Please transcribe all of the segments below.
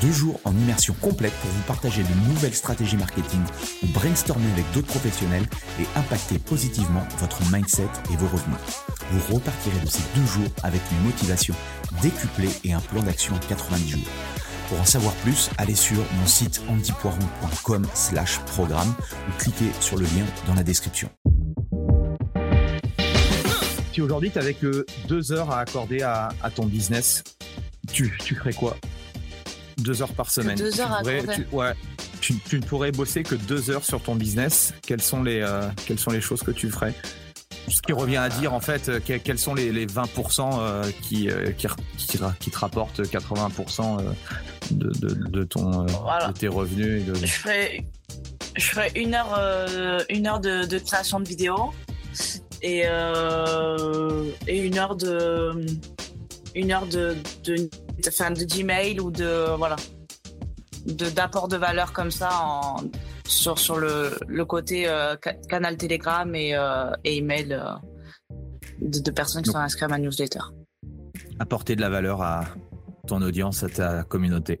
Deux jours en immersion complète pour vous partager de nouvelles stratégies marketing ou brainstormer avec d'autres professionnels et impacter positivement votre mindset et vos revenus. Vous repartirez de ces deux jours avec une motivation décuplée et un plan d'action en 90 jours. Pour en savoir plus, allez sur mon site antipoiron.com slash programme ou cliquez sur le lien dans la description. Si aujourd'hui tu n'avais que deux heures à accorder à, ton business, tu, tu ferais quoi? Deux heures par semaine. deux heures tu pourrais, tu, ouais, tu, ne pourrais bosser que deux heures sur ton business. Quelles sont les, euh, quelles sont les choses que tu ferais? Ce qui revient à dire en fait, euh, quels sont les, les 20% euh, qui, qui, qui, te rapportent 80% de, de, de, ton, de tes revenus. Je ferais, je ferais une heure, une heure de, de, création de vidéo et, et une heure de une heure de, de, de, Gmail ou de voilà d'apport de, valeur comme ça en, sur, sur le, le côté euh, canal Telegram et, euh, et email euh, de, personnes qui sont inscrites à ma newsletter. Apporter de la valeur à ton audience, à ta communauté.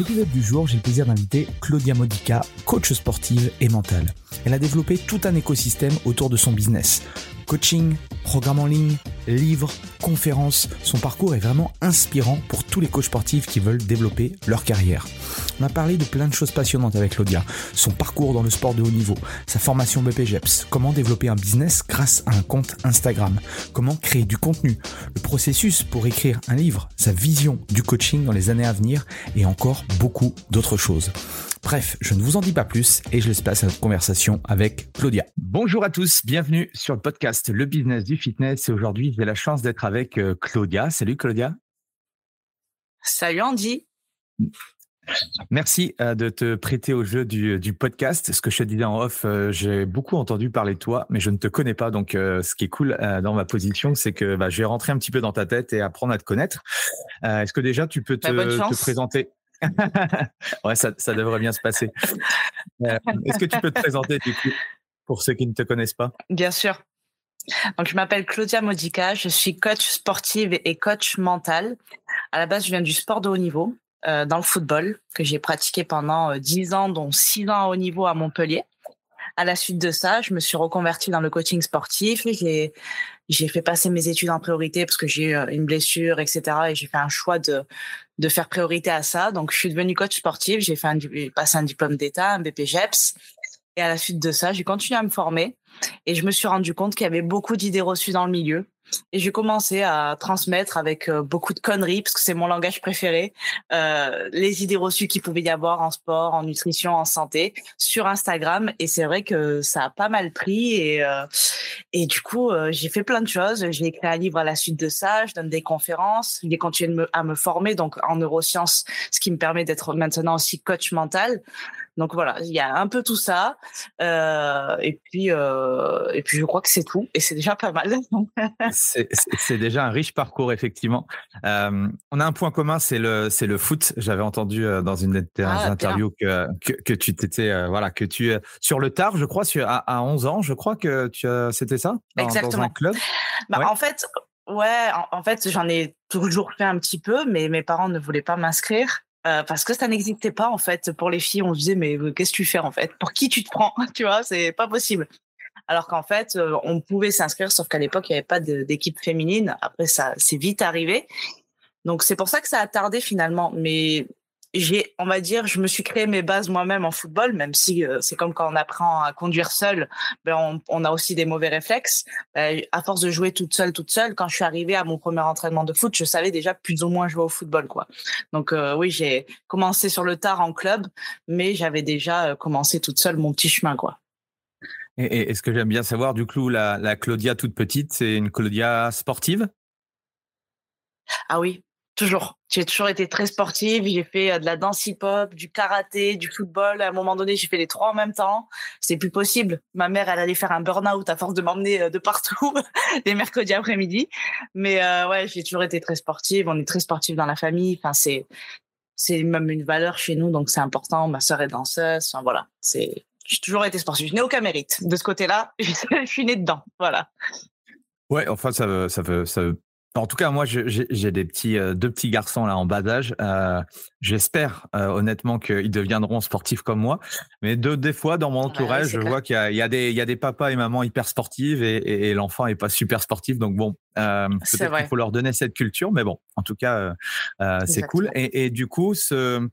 L'épisode du jour, j'ai le plaisir d'inviter Claudia Modica, coach sportive et mentale. Elle a développé tout un écosystème autour de son business. Coaching, programme en ligne, livres, conférences, son parcours est vraiment inspirant pour tous les coachs sportifs qui veulent développer leur carrière. On a parlé de plein de choses passionnantes avec Claudia, son parcours dans le sport de haut niveau, sa formation BPGEPS, comment développer un business grâce à un compte Instagram, comment créer du contenu, le processus pour écrire un livre, sa vision du coaching dans les années à venir et encore beaucoup d'autres choses. Bref, je ne vous en dis pas plus et je laisse place à notre conversation avec Claudia. Bonjour à tous, bienvenue sur le podcast Le Business du Fitness et aujourd'hui j'ai la chance d'être avec euh, Claudia. Salut Claudia. Salut Andy. Merci euh, de te prêter au jeu du, podcast. Ce que je te disais en off, euh, j'ai beaucoup entendu parler de toi, mais je ne te connais pas. Donc, ce qui est cool dans ma position, c'est que bah, je vais rentrer un petit peu dans ta tête et apprendre à te connaître. Est-ce que déjà tu peux te, bah, te présenter? Ouais, ça, ça, devrait bien se passer. Euh, est-ce que tu peux te présenter du coup, pour ceux qui ne te connaissent pas? Bien sûr. Donc, je m'appelle Claudia Modica, je suis coach sportive et coach mental. À la base, je viens du sport de haut niveau, euh, dans le football, que j'ai pratiqué pendant euh, 10 ans, dont 6 ans à haut niveau à Montpellier. À la suite de ça, je me suis reconvertie dans le coaching sportif. J'ai fait passer mes études en priorité parce que j'ai eu euh, une blessure, etc. Et j'ai fait un choix de de faire priorité à ça. Donc, je suis devenue coach sportif. J'ai fait un, passé un diplôme d'État, un BPGEPS. Et à la suite de ça, j'ai continué à me former. Et je me suis rendu compte qu'il y avait beaucoup d'idées reçues dans le milieu et j'ai commencé à transmettre avec euh, beaucoup de conneries, parce que c'est mon langage préféré, euh, les idées reçues qu'il pouvait y avoir en sport, en nutrition, en santé, sur Instagram. Et c'est vrai que ça a pas mal pris. Et, euh, et du coup, j'ai fait plein de choses. J'ai écrit un livre à la suite de ça. Je donne des conférences. J'ai continué à me former donc en neurosciences, ce qui me permet d'être maintenant aussi coach mental. Donc voilà, il y a un peu tout ça. Euh, et puis, euh, et puis je crois que c'est tout. Et c'est déjà pas mal. c'est déjà un riche parcours, effectivement. Euh, on a un point commun, c'est le, c'est le foot. J'avais entendu dans une des ah, interviews que, que, tu t'étais, voilà, que tu, sur le tard, je crois, à, à 11 ans, je crois que tu c'était ça? Exactement. Dans un club? Bah, En fait, Ouais, en, fait, j'en ai toujours fait un petit peu, mais mes parents ne voulaient pas m'inscrire. Parce que ça n'existait pas en fait pour les filles on se disait mais qu'est-ce que tu fais en fait? Pour qui tu te prends? Tu vois c'est pas possible alors qu'en fait, euh, on pouvait s'inscrire, sauf qu'à l'époque, il n'y avait pas d'équipe féminine. Après, ça, c'est vite arrivé. Donc, c'est pour ça que ça a tardé finalement. Mais j'ai, on va dire, je me suis créé mes bases moi-même en football, même si euh, c'est comme quand on apprend à conduire seul, ben on, a aussi des mauvais réflexes. Ben, à force de jouer toute seule, toute seule, quand je suis arrivée à mon premier entraînement de foot, je savais déjà plus ou moins jouer au football, quoi. Donc euh, oui, j'ai commencé sur le tard en club, mais j'avais déjà commencé toute seule mon petit chemin, quoi. Et, ce que j'aime bien savoir, du coup, la, Claudia toute petite, c'est une Claudia sportive? Ah oui, toujours. J'ai toujours été très sportive. J'ai fait euh, de la danse hip-hop, du karaté, du football. À un moment donné, j'ai fait les trois en même temps. C'est plus possible. Ma mère, elle allait faire un burn-out à force de m'emmener euh, de partout les mercredis après-midi. Mais euh, ouais, j'ai toujours été très sportive. On est très sportive dans la famille. Enfin, c'est c'est même une valeur chez nous, donc c'est important. Ma sœur est danseuse. Enfin, voilà, c'est j'ai toujours été sportif. Je n'ai aucun mérite. De ce côté-là, je suis né dedans. Voilà. Ouais, enfin, ça veut, ça veut, ça veut en tout cas, moi, j'ai des petits, euh, deux petits garçons là en bas âge. Euh, j'espère euh, honnêtement qu'ils deviendront sportifs comme moi. Mais de, des fois, dans mon entourage, je vois qu'il y, y, a des, il y a des papas et mamans hyper sportifs et, et, l'enfant est pas super sportif. Donc bon, peut-être qu'il faut leur donner cette culture. Mais bon, en tout cas, c'est cool. Et, et, du coup, ce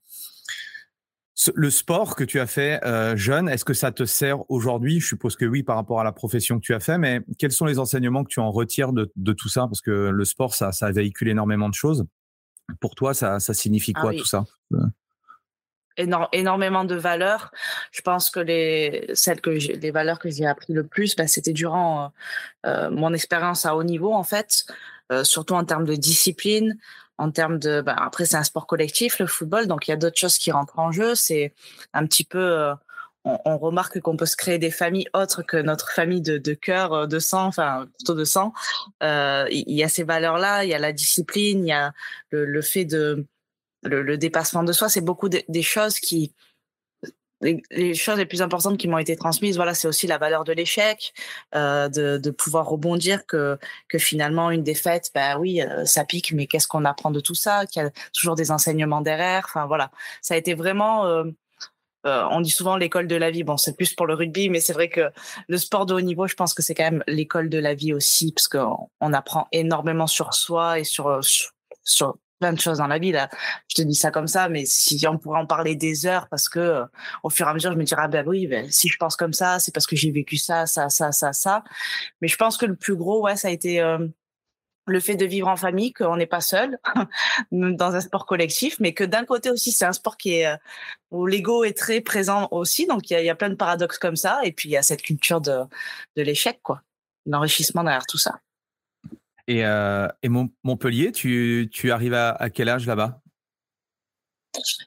le sport que tu as fait euh, jeune, est-ce que ça te sert aujourd'hui? Je suppose que oui par rapport à la profession que tu as fait, mais quels sont les enseignements que tu en retires de, tout ça? Parce que le sport, ça, ça véhicule énormément de choses. Pour toi, ça, signifie ah quoi tout ça? Énormément de valeurs. Je pense que les celles que les valeurs que j'ai appris le plus, bah, c'était durant euh, euh, mon expérience à haut niveau en fait, surtout en termes de discipline, en termes de bah, après c'est un sport collectif le football donc il y a d'autres choses qui rentrent en jeu. C'est un petit peu euh, on, remarque qu'on peut se créer des familles autres que notre famille de, cœur euh, de sang enfin plutôt de sang. Euh, il y a ces valeurs là il y a la discipline il y a le, fait de le, dépassement de soi. C'est beaucoup des choses qui les, choses les plus importantes qui m'ont été transmises, voilà, c'est aussi la valeur de l'échec, euh, de, de, pouvoir rebondir, que, que finalement une défaite, bah oui, euh, ça pique, mais qu'est-ce qu'on apprend de tout ça? Qu'il y a toujours des enseignements derrière. Enfin voilà, ça a été vraiment. Euh, euh, on dit souvent l'école de la vie. Bon, c'est plus pour le rugby, mais c'est vrai que le sport de haut niveau, je pense que c'est quand même l'école de la vie aussi, parce qu'on on apprend énormément sur soi et sur, sur plein de choses dans la vie là. Je te dis ça comme ça, mais si on pourrait en parler des heures, parce que euh, au fur et à mesure, je me dirais ah ben oui, ben, si je pense comme ça, c'est parce que j'ai vécu ça, ça, ça, ça, ça. Mais je pense que le plus gros, ouais, ça a été euh, le fait de vivre en famille, qu'on n'est pas seul dans un sport collectif, mais que d'un côté aussi, c'est un sport qui est euh, où l'ego est très présent aussi, donc il y y a, plein de paradoxes comme ça, et puis il y a cette culture de, de l'échec, quoi, l'enrichissement derrière tout ça. Et, euh, et Montpellier, tu, tu arrives à, quel âge là-bas?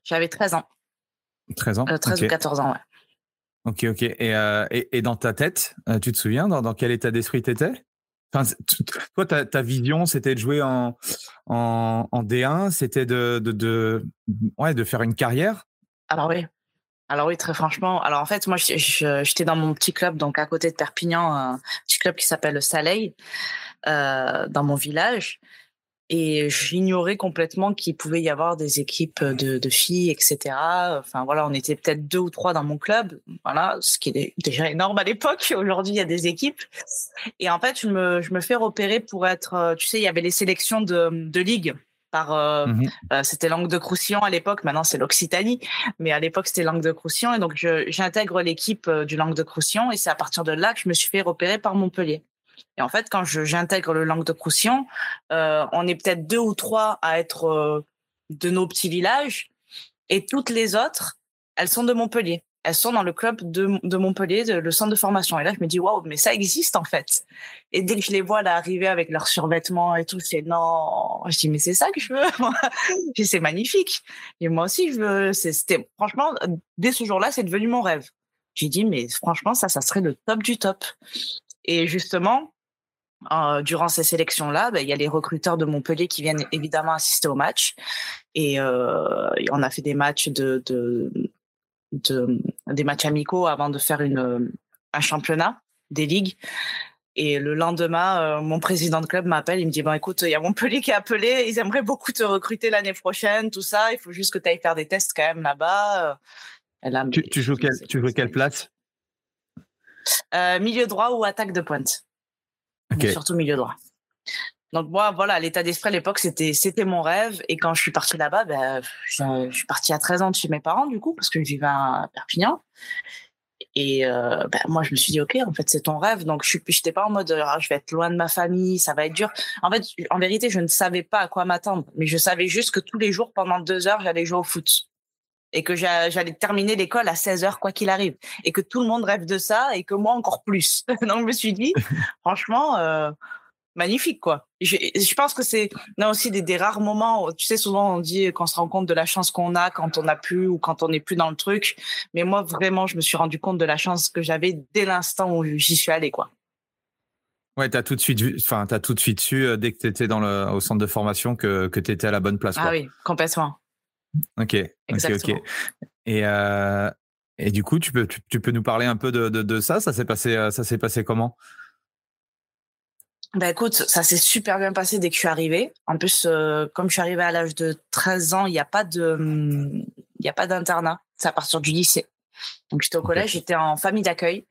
J'avais 13 ans. 13 ans? 13 euh, ou 14 ans, ouais. Ok, ok. Et, euh, et, et, dans ta tête, tu te souviens dans, dans quel état d'esprit tu étais enfin, Toi, ta, ta vision, c'était de jouer en, en, en D1, c'était de, de, de, ouais, de faire une carrière? Alors oui. Alors oui, très franchement. Alors en fait, moi, j'étais dans mon petit club, donc à côté de Perpignan, un petit club qui s'appelle le Saleil. Euh, dans mon village. Et j'ignorais complètement qu'il pouvait y avoir des équipes de, de, filles, etc. Enfin voilà, on était peut-être deux ou trois dans mon club, voilà, ce qui est déjà énorme à l'époque. Aujourd'hui, il y a des équipes. Et en fait, je me, je me fais repérer pour être, euh, tu sais, il y avait les sélections de, de ligue par euh, mmh c'était Langue de Croussillon à l'époque maintenant c'est l'Occitanie mais à l'époque c'était Langue de Croussillon et donc j'intègre l'équipe du Langue de Croussillon et c'est à partir de là que je me suis fait repérer par Montpellier et en fait, quand j'intègre le langue de Croussillon, euh, on est peut-être deux ou trois à être euh, de nos petits villages, et toutes les autres, elles sont de Montpellier. Elles sont dans le club de, de Montpellier, le centre de formation. Et là, je me dis, waouh, mais ça existe en fait. Et dès que je les vois là arriver avec leurs survêtements et tout, c'est non. Je dis, mais c'est ça que je veux. c'est magnifique. Et moi aussi, je veux. C'était franchement, dès ce jour-là, c'est devenu mon rêve. J'ai dit, mais franchement, ça, ça serait le top du top. Et justement, euh, durant ces sélections-là, ben, il y a les recruteurs de Montpellier qui viennent évidemment assister au match. Et euh, on a fait des matchs de, de, de, des matchs amicaux avant de faire une, un championnat des ligues. Et le lendemain, mon président de club m'appelle, il me dit bon écoute, il y a Montpellier qui est appelé, ils aimeraient beaucoup te recruter l'année prochaine, tout ça. Il faut juste que tu ailles faire des tests quand même là-bas. tu, joues quelle, tu joues quelle place? Milieu droit ou attaque de pointe. Surtout milieu droit. Donc moi, voilà, l'état d'esprit à l'époque, c'était c'était mon rêve. Et quand je suis partie là-bas, ben, je, suis partie à 13 ans de chez mes parents, du coup, parce que je vivais à Perpignan. Et euh, ben, moi, je me suis dit, OK, en fait, c'est ton rêve. Donc, je n'étais pas en mode, ah, je vais être loin de ma famille, ça va être dur. En fait, en vérité, je ne savais pas à quoi m'attendre. Mais je savais juste que tous les jours, pendant deux heures, j'allais jouer au foot. Et que j'allais terminer l'école à 16 heures, quoi qu'il arrive. Et que tout le monde rêve de ça et que moi encore plus. Donc, je me suis dit, franchement, euh, magnifique quoi. Je, je pense que c'est aussi des, des, rares moments. Tu sais, souvent on dit qu'on se rend compte de la chance qu'on a quand on n'a plus ou quand on n'est plus dans le truc. Mais moi vraiment, je me suis rendu compte de la chance que j'avais dès l'instant où j'y suis allé quoi. Ouais, t'as tout de suite, enfin, t'as tout de suite su euh, dès que tu étais dans le, au centre de formation que, que tu étais à la bonne place. Ah oui, complètement. Ok, Exactement. ok, Et, euh, et du coup, tu peux, tu, tu, peux nous parler un peu de, de, de ça? Ça s'est passé, euh, ça s'est passé comment? Bah écoute, ça s'est super bien passé dès que je suis arrivée. En plus, euh, comme je suis arrivée à l'âge de 13 ans, il n'y a pas de, il a pas d'internat. C'est à partir du lycée. Donc j'étais au collège, j'étais en famille d'accueil.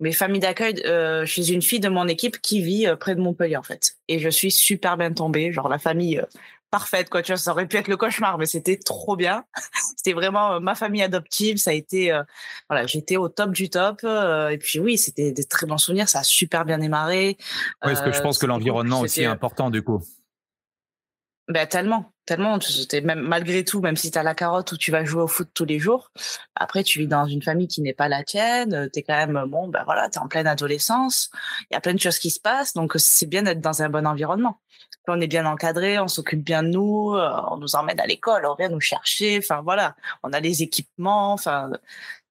Mais famille d'accueil euh, chez une fille de mon équipe qui vit euh, près de Montpellier en fait. Et je suis super bien tombée. Genre la famille, parfaite quoi. Tu vois ça aurait pu être le cauchemar mais c'était trop bien. C'était vraiment euh, ma famille adoptive ça a été euh, voilà j'étais au top du top euh, et puis oui c'était des très bons souvenirs ça a super bien démarré. Oui parce que je pense que l'environnement aussi est important du coup. Ben tellement tellement. Même malgré tout même si tu as la carotte où tu vas jouer au foot tous les jours après tu vis dans une famille qui n'est pas la tienne tu es quand même bon ben voilà tu es en pleine adolescence. Il y a plein de choses qui se passent donc c'est bien d'être dans un bon environnement on est bien encadré, on s'occupe bien de nous, euh, on nous emmène à l'école, on vient nous chercher, enfin voilà, on a les équipements, enfin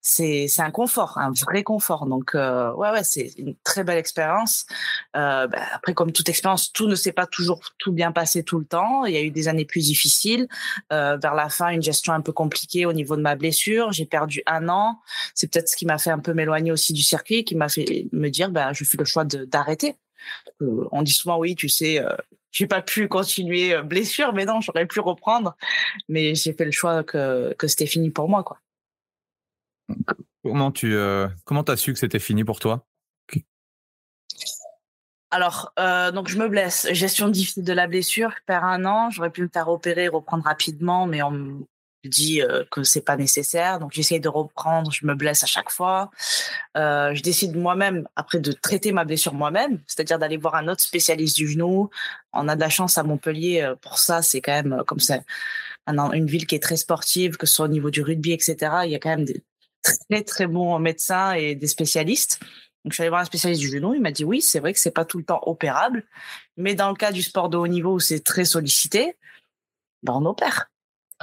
c'est un confort, un vrai confort. Donc euh, ouais ouais, c'est une très belle expérience. Euh, bah, après comme toute expérience, tout ne s'est pas toujours tout bien passé tout le temps. Il y a eu des années plus difficiles. vers la fin, une gestion un peu compliquée au niveau de ma blessure. J'ai perdu un an. C'est peut-être ce qui m'a fait un peu m'éloigner aussi du circuit, qui m'a fait me dire ben je fais le choix d'arrêter. on dit souvent oui, tu sais, j'ai pas pu continuer euh, blessure, mais non, j'aurais pu reprendre. Mais j'ai fait le choix que, que c'était fini pour moi, quoi. Comment tu euh, comment as su que c'était fini pour toi? Alors, euh, donc je me blesse. Gestion difficile de la blessure. Je perds un an. J'aurais pu me faire opérer, reprendre rapidement, mais on, dis euh, que c'est pas nécessaire. Donc j'essaye de reprendre, je me blesse à chaque fois. Euh, je décide moi-même après de traiter ma blessure moi-même, c'est-à-dire d'aller voir un autre spécialiste du genou. On a de la chance à Montpellier euh, pour ça. C'est quand même comme ça une ville qui est très sportive, que ce soit au niveau du rugby, etc. Il y a quand même des très très bons médecins et des spécialistes. Donc, je suis allée voir un spécialiste du genou. Il m'a dit oui, c'est vrai que c'est pas tout le temps opérable, mais dans le cas du sport de haut niveau où c'est très sollicité, ben on opère.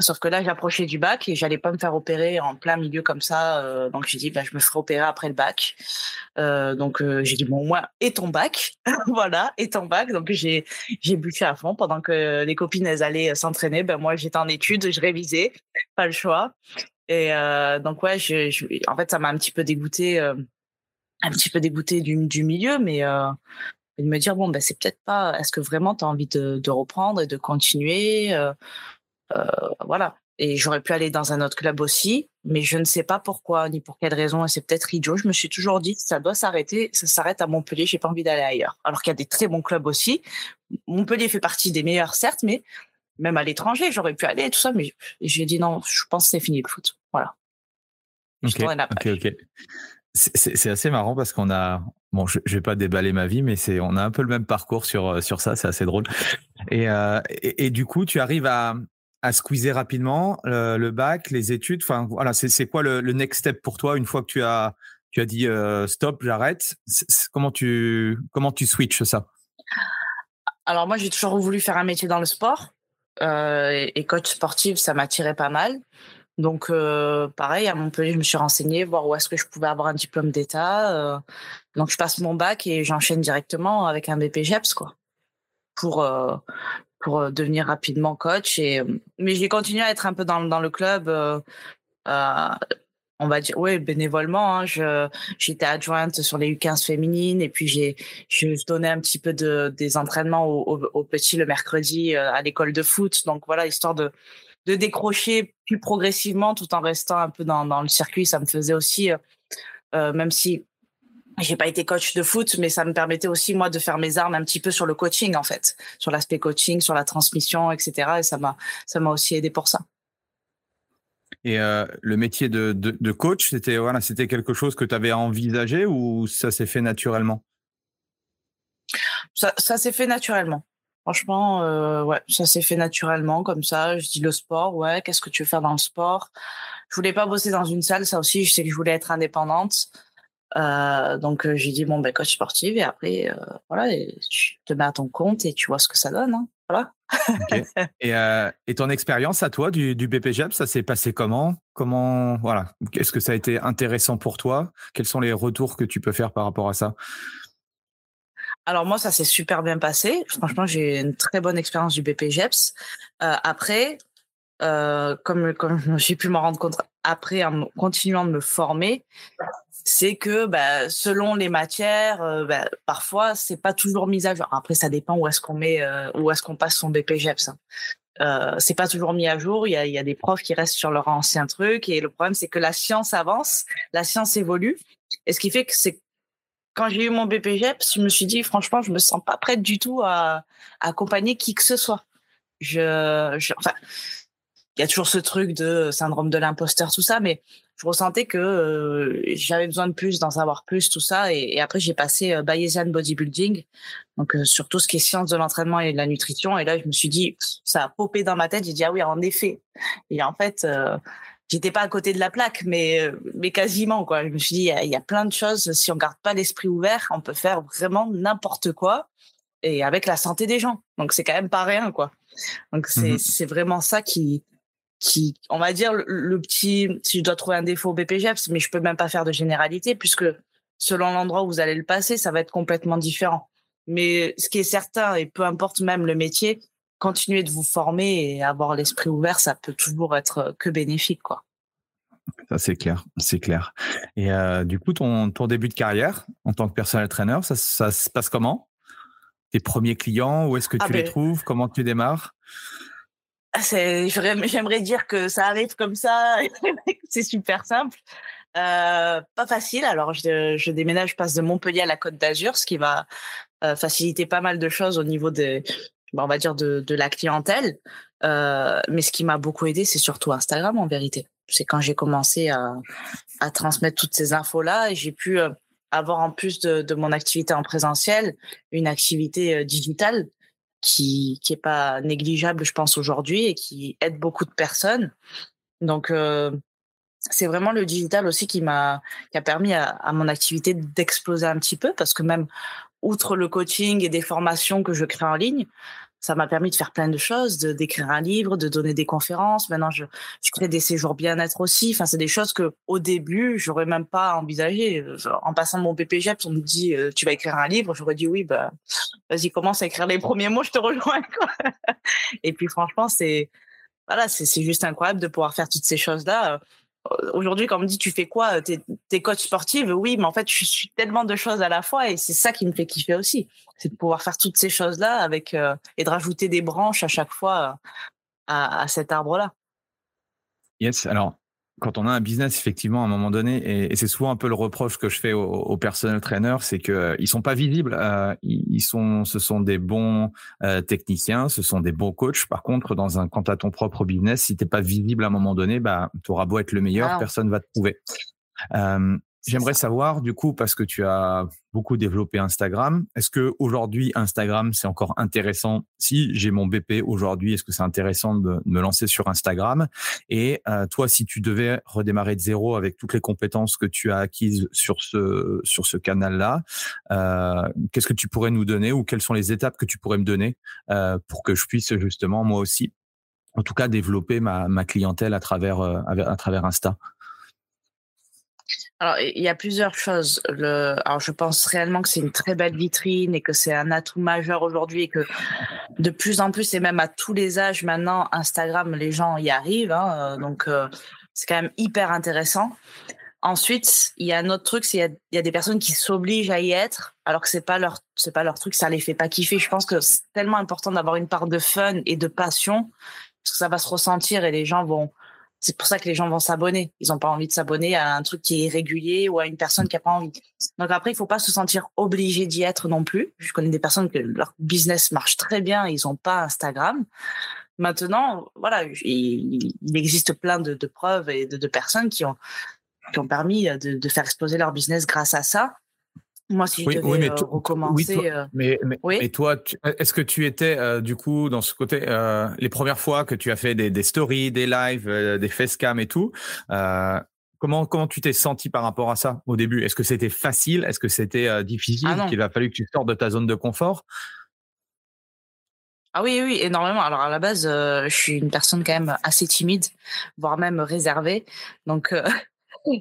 Sauf que là, j'approchais du bac et j'allais pas me faire opérer en plein milieu comme ça. Euh, donc j'ai dit, bah, je me ferai opérer après le bac. Euh, donc euh, j'ai dit, bon, moi, et ton bac, voilà, et ton bac. Donc j'ai j'ai bûché à fond pendant que les copines elles allaient s'entraîner. Ben moi, j'étais en études, je révisais, pas le choix. Et donc ouais, en fait, ça m'a un petit peu dégoûté, un petit peu dégoûté du, du milieu, mais de me dire bon, ben c'est peut-être pas. Est-ce que vraiment tu as envie de, reprendre et de continuer voilà. Et j'aurais pu aller dans un autre club aussi, mais je ne sais pas pourquoi ni pour quelle raison. Et c'est peut-être idiot. Je me suis toujours dit, ça doit s'arrêter. Ça s'arrête à Montpellier. J'ai pas envie d'aller ailleurs. Alors qu'il y a des très bons clubs aussi. Montpellier fait partie des meilleurs, certes, mais même à l'étranger, j'aurais pu aller tout ça. Mais j'ai dit non, je pense que c'est fini le foot. Voilà. Ok, ok, C'est assez marrant parce qu'on a, bon, je, je vais pas déballer ma vie, mais c'est, on a un peu le même parcours sur sur ça. C'est assez drôle. Et, euh, et, et, du coup, tu arrives à, à squeezer rapidement le, bac, les études. Enfin, voilà, c'est quoi le, next step pour toi une fois que tu as tu as dit euh, stop, j'arrête? Comment tu comment tu switches ça? Alors moi, j'ai toujours voulu faire un métier dans le sport euh, et, coach sportif, ça m'attirait pas mal. Donc euh, pareil, à Montpellier, je me suis renseignée, voir où est-ce que je pouvais avoir un diplôme d'État. donc je passe mon bac et j'enchaîne directement avec un BPGEPS quoi pour pour euh, devenir rapidement coach. Et, euh, mais j'ai continué à être un peu dans, dans le club. Euh, on va dire, oui, bénévolement. Hein, je, j'étais adjointe sur les U15 féminines et puis j'ai, je donnais un petit peu de, des entraînements aux, petits le mercredi à l'école de foot. Donc voilà, histoire de, de décrocher plus progressivement tout en restant un peu dans, dans le circuit. Ça me faisait aussi, même si j'ai pas été coach de foot, mais ça me permettait aussi moi de faire mes armes un petit peu sur le coaching en fait, sur l'aspect coaching, sur la transmission, etc. Et ça m'a, ça m'a aussi aidé pour ça. Et euh, le métier de, de, coach, c'était voilà, c'était quelque chose que tu avais envisagé ou ça s'est fait naturellement? Ça, ça s'est fait naturellement. Franchement, euh, ouais, ça s'est fait naturellement comme ça. Je dis le sport, ouais, qu'est-ce que tu veux faire dans le sport? Je voulais pas bosser dans une salle, ça aussi, je sais que je voulais être indépendante. Euh, donc j'ai dit bon ben coach sportif et après voilà, tu te mets à ton compte et tu vois ce que ça donne. Hein. Et, euh, et, ton expérience à toi du, du ça s'est passé comment? Comment voilà Est-ce que ça a été intéressant pour toi? Quels sont les retours que tu peux faire par rapport à ça? Alors moi, ça s'est super bien passé. Franchement, j'ai une très bonne expérience du BPGEPS. Euh, après, euh, comme, comme j'ai pu m'en rendre compte après en continuant de me former, c'est que bah, selon les matières, euh, bah, parfois c'est pas toujours mis à jour. Après, ça dépend où est-ce qu'on met, euh, où est-ce qu'on passe son BPGEPS. Hein. Euh, c'est pas toujours mis à jour. Il y a, des profs qui restent sur leur ancien truc et le problème c'est que la science avance, la science évolue, et ce qui fait que c'est quand j'ai eu mon BPGEPS, je me suis dit franchement, je me sens pas prête du tout à, accompagner qui que ce soit. Je, je enfin, il y a toujours ce truc de syndrome de l'imposteur, tout ça, mais je ressentais que euh, j'avais besoin de plus, d'en savoir plus, tout ça. Et, après, j'ai passé euh, Bayesian Bodybuilding, donc euh, sur tout ce qui est science de l'entraînement et de la nutrition. Et là, je me suis dit, ça a popé dans ma tête. J'ai dit, ah oui, en effet. Et en fait, euh, j'étais pas à côté de la plaque, mais, mais quasiment, quoi. Je me suis dit, il y, a, plein de choses. Si on garde pas l'esprit ouvert, on peut faire vraiment n'importe quoi et avec la santé des gens. Donc, c'est quand même pas rien, quoi. Donc, c'est, mmh c'est vraiment ça qui, qui, on va dire, le, petit, si je dois trouver un défaut au BPGEPS, mais je peux même pas faire de généralité puisque selon l'endroit où vous allez le passer, ça va être complètement différent. Mais ce qui est certain, et peu importe même le métier, continuer de vous former et avoir l'esprit ouvert, ça peut toujours être que bénéfique, quoi. Ça, c'est clair, c'est clair. Et euh, du coup, ton, ton début de carrière en tant que personnel trainer, ça, ça se passe comment? Tes premiers clients, où est-ce que ah tu les ben trouves? Comment tu démarres? J'aimerais dire que ça arrive comme ça, c'est super simple. Euh, pas facile. Alors, je, je, déménage, je passe de Montpellier à la Côte d'Azur, ce qui va euh, faciliter pas mal de choses au niveau des, on va dire de, de la clientèle. Euh, mais ce qui m'a beaucoup aidé, c'est surtout Instagram en vérité. C'est quand j'ai commencé à, à, transmettre toutes ces infos là et j'ai pu euh, avoir en plus de, de, mon activité en présentiel une activité euh, digitale qui qui est pas négligeable, je pense aujourd'hui et qui aide beaucoup de personnes. Donc euh, c'est vraiment le digital aussi qui m'a qui a permis à, à mon activité d'exploser un petit peu parce que même outre le coaching et des formations que je crée en ligne, ça m'a permis de faire plein de choses, de d'écrire un livre, de donner des conférences. Maintenant, je, je crée des séjours bien-être aussi. Enfin, c'est des choses que au début, j'aurais même pas envisagé. En passant mon BPGEPS, on me dit euh, tu vas écrire un livre. J'aurais dit oui, bah vas-y, commence à écrire les premiers mots, je te rejoins. Quoi. Et puis franchement, c'est voilà, c'est juste incroyable de pouvoir faire toutes ces choses-là. Aujourd'hui, quand on me dit tu fais quoi, t'es es coach sportive, oui, mais en fait, je suis tellement de choses à la fois et c'est ça qui me fait kiffer aussi c'est de pouvoir faire toutes ces choses-là euh, et de rajouter des branches à chaque fois euh, à, cet arbre-là. Yes, alors quand on a un business, effectivement, à un moment donné, et, c'est souvent un peu le reproche que je fais aux, aux personnel trainers, c'est que euh, ils sont pas visibles. ils sont, ce sont des bons techniciens, ce sont des bons coachs. Par contre, dans un, quant à ton propre business, si t'es pas visible à un moment donné, bah, tu auras beau être le meilleur, personne personne va te trouver. J'aimerais savoir, du coup, parce que tu as beaucoup développé Instagram, est-ce que aujourd'hui Instagram c'est encore intéressant? Si j'ai mon BP aujourd'hui, est-ce que c'est intéressant de me lancer sur Instagram? Et euh, toi, si tu devais redémarrer de zéro avec toutes les compétences que tu as acquises sur ce sur ce canal-là, euh, qu'est-ce que tu pourrais nous donner ou quelles sont les étapes que tu pourrais me donner euh, pour que je puisse justement moi aussi, en tout cas, développer ma, ma clientèle à travers euh, à travers Insta? Alors, il y a plusieurs choses. Le... Alors, je pense réellement que c'est une très belle vitrine et que c'est un atout majeur aujourd'hui et que de plus en plus, et même à tous les âges maintenant, Instagram, les gens y arrivent. Hein, euh, donc, euh, c'est quand même hyper intéressant. Ensuite, il y a un autre truc, c'est il y, a des personnes qui s'obligent à y être, alors que c'est pas leur c'est pas leur truc, ça les fait pas kiffer. Je pense que c'est tellement important d'avoir une part de fun et de passion parce que ça va se ressentir et les gens vont. C'est pour ça que les gens vont s'abonner. Ils ont pas envie de s'abonner à un truc qui est régulier ou à une personne qui a pas envie. Donc après, il faut pas se sentir obligé d'y être non plus. Je connais des personnes que leur business marche très bien, ils ont pas Instagram. Maintenant, voilà, il, existe plein de, preuves et de, de personnes qui ont qui ont permis euh, de, faire exploser leur business grâce à ça. Moi, si je devais euh, recommencer. Euh, mais, mais, toi, est-ce que tu étais du coup dans ce côté, les premières fois que tu as fait des, stories, des lives, des facecam et tout, comment, comment tu t'es senti par rapport à ça au début? Est-ce que c'était facile? Est-ce que c'était difficile? ah Qu'il a fallu que tu sortes de ta zone de confort? Ah oui, oui, énormément. Alors à la base, je suis une personne quand même assez timide, voire même réservée. Donc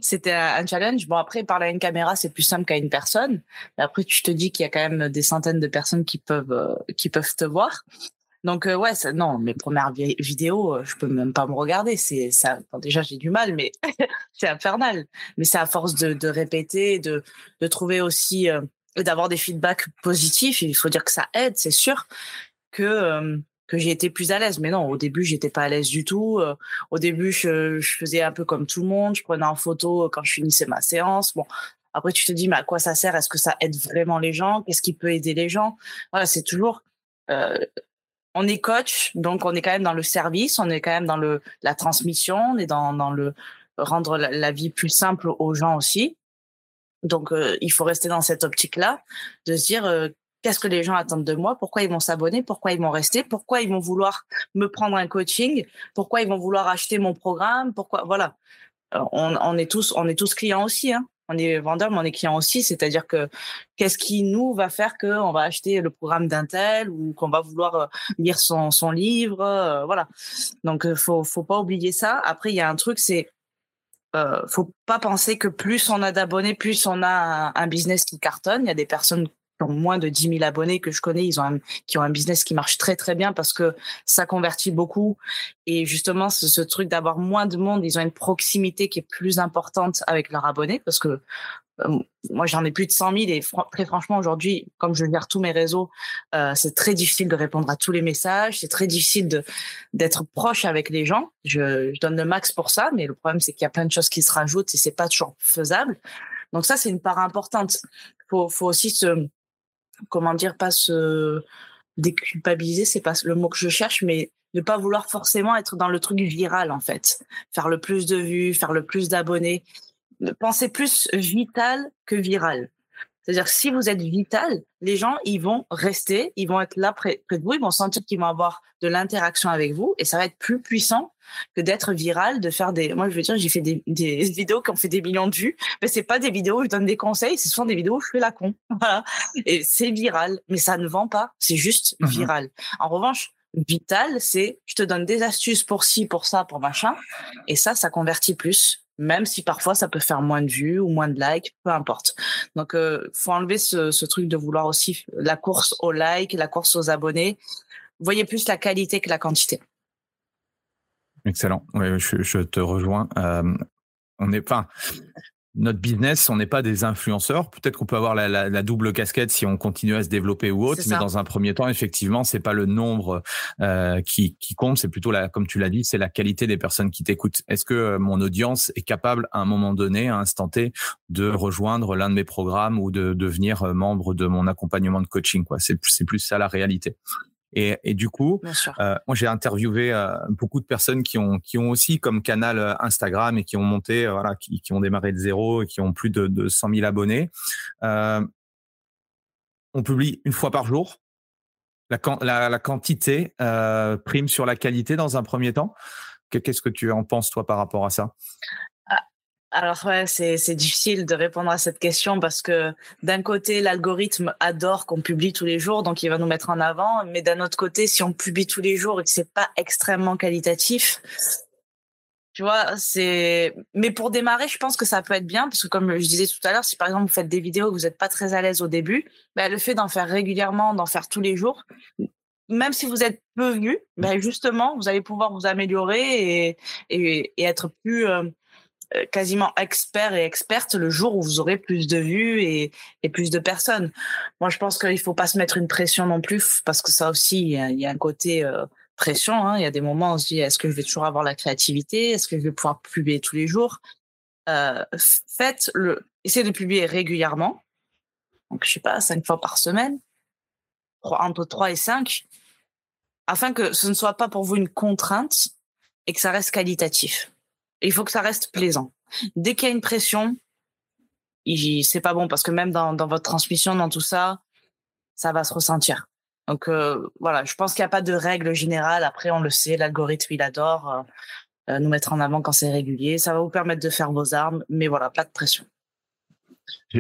c'était un challenge. Bon, après, parler à une caméra, c'est plus simple qu'à une personne. Mais après, tu te dis qu'il y a quand même des centaines de personnes qui peuvent, euh, qui peuvent te voir. Donc, euh, ouais, non, mes premières vidéos, euh, je peux même pas me regarder. C'est ça. déjà, j'ai du mal, mais c'est infernal. Mais c'est à force de, de répéter, de, de trouver aussi, d'avoir des feedbacks positifs. Il faut dire que ça aide, c'est sûr que que j'ai été plus à l'aise. Mais non, au début, j'étais pas à l'aise du tout. Euh, au début, je, faisais un peu comme tout le monde. Je prenais en photo quand je finissais ma séance. Bon, après, tu te dis, mais à quoi ça sert? Est-ce que ça aide vraiment les gens? Qu'est-ce qui peut aider les gens? Voilà, c'est toujours. Euh, on est coach, donc on est quand même dans le service, on est quand même dans le la transmission, on est dans, dans le rendre la, vie plus simple aux gens aussi. Donc, euh, il faut rester dans cette optique-là, de se dire qu'est-ce que les gens attendent de moi, pourquoi ils vont s'abonner, pourquoi ils vont rester, pourquoi ils vont vouloir me prendre un coaching, pourquoi ils vont vouloir acheter mon programme, pourquoi voilà. Euh, on, est tous clients aussi hein. On est vendeurs mais on est clients aussi, c'est-à-dire que qu'est-ce qui nous va faire qu'on va acheter le programme d'un tel ou qu'on va vouloir euh, lire son, livre, euh, voilà. Donc faut faut pas oublier ça. Après il y a un truc c'est euh, faut pas penser que plus on a d'abonnés, plus on a un, business qui cartonne. Il y a des personnes ont moins de 10 000 abonnés que je connais, ils ont qui ont un business qui marche très très bien parce que ça convertit beaucoup. Et justement, ce, truc d'avoir moins de monde, ils ont une proximité qui est plus importante avec leurs abonnés parce que euh, moi j'en ai plus de 100 000 et très franchement aujourd'hui, comme je gère tous mes réseaux, euh, c'est très difficile de répondre à tous les messages, c'est très difficile d'être proche avec les gens. Je, je donne le max pour ça, mais le problème c'est qu'il y a plein de choses qui se rajoutent et c'est pas toujours faisable. Donc ça c'est une part importante. Faut faut aussi se comment dire, pas se déculpabiliser, c'est pas le mot que je cherche, mais ne pas vouloir forcément être dans le truc viral en fait, faire le plus de vues, faire le plus d'abonnés, penser plus vital que viral. C'est-à-dire si vous êtes vital, les gens, ils vont rester, ils vont être là près, de vous, ils vont sentir qu'ils vont avoir de l'interaction avec vous et ça va être plus puissant que d'être viral, de faire des. Moi, je veux dire, j'ai fait des, vidéos qui ont fait des millions de vues, mais c'est pas des vidéos où je donne des conseils, ce sont des vidéos où je fais la con. Voilà. Et c'est viral, mais ça ne vend pas, c'est juste mmh viral. En revanche, vital, c'est je te donne des astuces pour ci, pour ça, pour machin, et ça, ça convertit plus même si parfois ça peut faire moins de vues ou moins de likes, peu importe. Donc, euh, faut enlever ce, truc de vouloir aussi la course aux likes, la course aux abonnés. Voyez plus la qualité que la quantité. Excellent. Oui, je, te rejoins. Euh, on n'est pas notre business, on n'est pas des influenceurs. Peut-être qu'on peut avoir la, double casquette si on continue à se développer ou autre, mais dans un premier temps, effectivement, c'est pas le nombre euh, qui, compte, c'est plutôt la, comme tu l'as dit, c'est la qualité des personnes qui t'écoutent. Est-ce que euh, mon audience est capable, à un moment donné, à un instant T, de rejoindre l'un de mes programmes ou de devenir membre de mon accompagnement de coaching Quoi, c'est plus ça la réalité. Et, et du coup, euh, moi j'ai interviewé euh, beaucoup de personnes qui ont qui ont aussi comme canal euh, Instagram et qui ont monté, voilà, qui, qui, ont démarré de zéro et qui ont plus de, de 100 000 abonnés. On publie une fois par jour. La, la, la quantité prime sur la qualité dans un premier temps. Qu'est-ce que tu en penses toi par rapport à ça? Alors ouais, c'est difficile de répondre à cette question parce que d'un côté, l'algorithme adore qu'on publie tous les jours, donc il va nous mettre en avant. Mais d'un autre côté, si on publie tous les jours et que c'est pas extrêmement qualitatif, tu vois, c'est. Mais pour démarrer, je pense que ça peut être bien parce que comme je disais tout à l'heure, si par exemple vous faites des vidéos et que vous n'êtes pas très à l'aise au début, ben, le fait d'en faire régulièrement, d'en faire tous les jours, même si vous êtes peu vu, ben justement, vous allez pouvoir vous améliorer et, et, être plus euh, quasiment expert et experte le jour où vous aurez plus de vues et, plus de personnes. Moi, je pense qu'il faut pas se mettre une pression non plus parce que ça aussi, il y a, un côté pression. Hein. Il y a des moments où on se dit est-ce que je vais toujours avoir la créativité? Est-ce que je vais pouvoir publier tous les jours? Faites le, essayez de publier régulièrement. Donc, je sais pas, cinq fois par semaine, entre trois et cinq, afin que ce ne soit pas pour vous une contrainte et que ça reste qualitatif. Il faut que ça reste plaisant. Dès qu'il y a une pression, c'est pas bon parce que même dans, votre transmission, dans tout ça, ça va se ressentir. Donc euh, voilà, je pense qu'il n'y a pas de règle générale. Après, on le sait, l'algorithme, il adore euh, euh, nous mettre en avant quand c'est régulier. Ça va vous permettre de faire vos armes, mais voilà, pas de pression.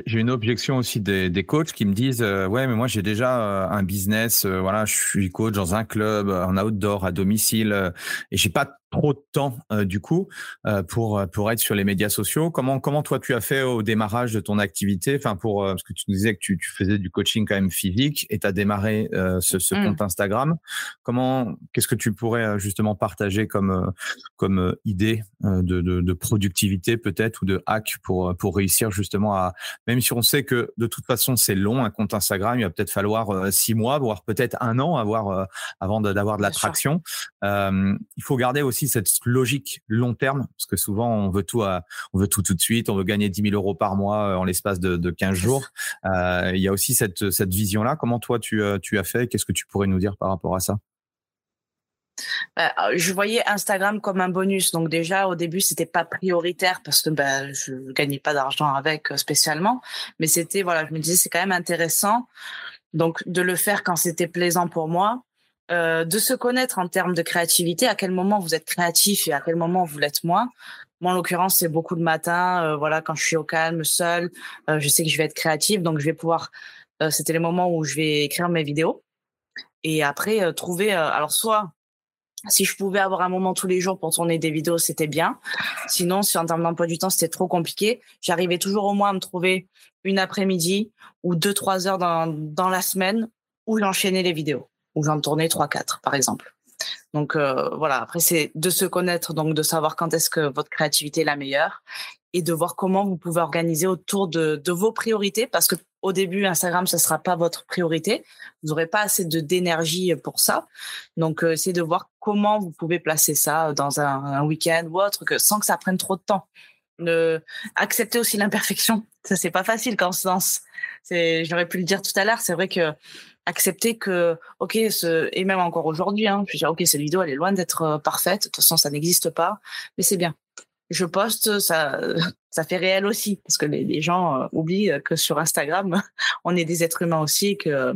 J'ai une objection aussi des, des, coachs qui me disent euh, ouais mais moi j'ai déjà euh, un business euh, voilà je suis coach dans un club en outdoor à domicile et j'ai pas trop de temps du coup pour pour être sur les médias sociaux. Comment comment toi tu as fait au démarrage de ton activité? Enfin pour parce que tu nous disais que tu, tu faisais du coaching quand même physique et tu as démarré ce, ce mmh. compte Instagram. Comment qu'est-ce que tu pourrais justement partager comme comme idée de, de, de productivité peut-être ou de hack pour pour réussir justement à même si on sait que de toute façon c'est long un compte Instagram, il va peut-être falloir six mois voire peut-être un an avoir avant d'avoir de l'attraction. Euh, il faut garder aussi cette logique long terme, parce que souvent on veut tout, à, on veut tout tout de suite, on veut gagner 10 000 euros par mois euh, en l'espace de, de 15 jours. Euh, il y a aussi cette, cette vision-là. Comment toi tu, euh, tu as fait? Qu'est-ce que tu pourrais nous dire par rapport à ça? Bah, je voyais Instagram comme un bonus. Donc déjà au début c'était pas prioritaire parce que ben je gagnais pas d'argent avec spécialement, mais c'était voilà je me disais c'est quand même intéressant donc de le faire quand c'était plaisant pour moi euh, de se connaître en termes de créativité, à quel moment vous êtes créatif et à quel moment vous l'êtes moins. Moi, en l'occurrence, c'est beaucoup de matin. Euh, voilà, quand je suis au calme, seul, euh, je sais que je vais être créative, donc je vais pouvoir. C'était les moments où je vais écrire mes vidéos et après trouver. alors soit si je pouvais avoir un moment tous les jours pour tourner des vidéos, c'était bien. Sinon, si en termes d'emploi du temps, c'était trop compliqué, j'arrivais toujours au moins à me trouver une après-midi ou deux, trois heures dans, dans la semaine où j'enchaînais les vidéos où j'en tournais 3-4, par exemple. Donc euh, voilà, après c'est de se connaître, donc de savoir quand est-ce que votre créativité est la meilleure et de voir comment vous pouvez organiser autour de, de vos priorités parce que au début Instagram ce sera pas votre priorité, vous n'aurez pas assez d'énergie pour ça. Donc euh, c'est de voir comment vous pouvez placer ça dans un, week-end ou autre que sans que ça prenne trop de temps. Ne, accepter aussi l'imperfection, ça c'est pas facile quand on se lance. J'aurais pu le dire tout à l'heure, c'est vrai que accepter que, ok, ce, et même encore aujourd'hui, hein, je veux dire, ok, cette vidéo, elle est loin d'être euh, parfaite. De toute façon, ça n'existe pas, mais c'est bien. Je poste, ça, ça fait réel aussi, parce que les, gens euh, oublient que sur Instagram, on est des êtres humains aussi, que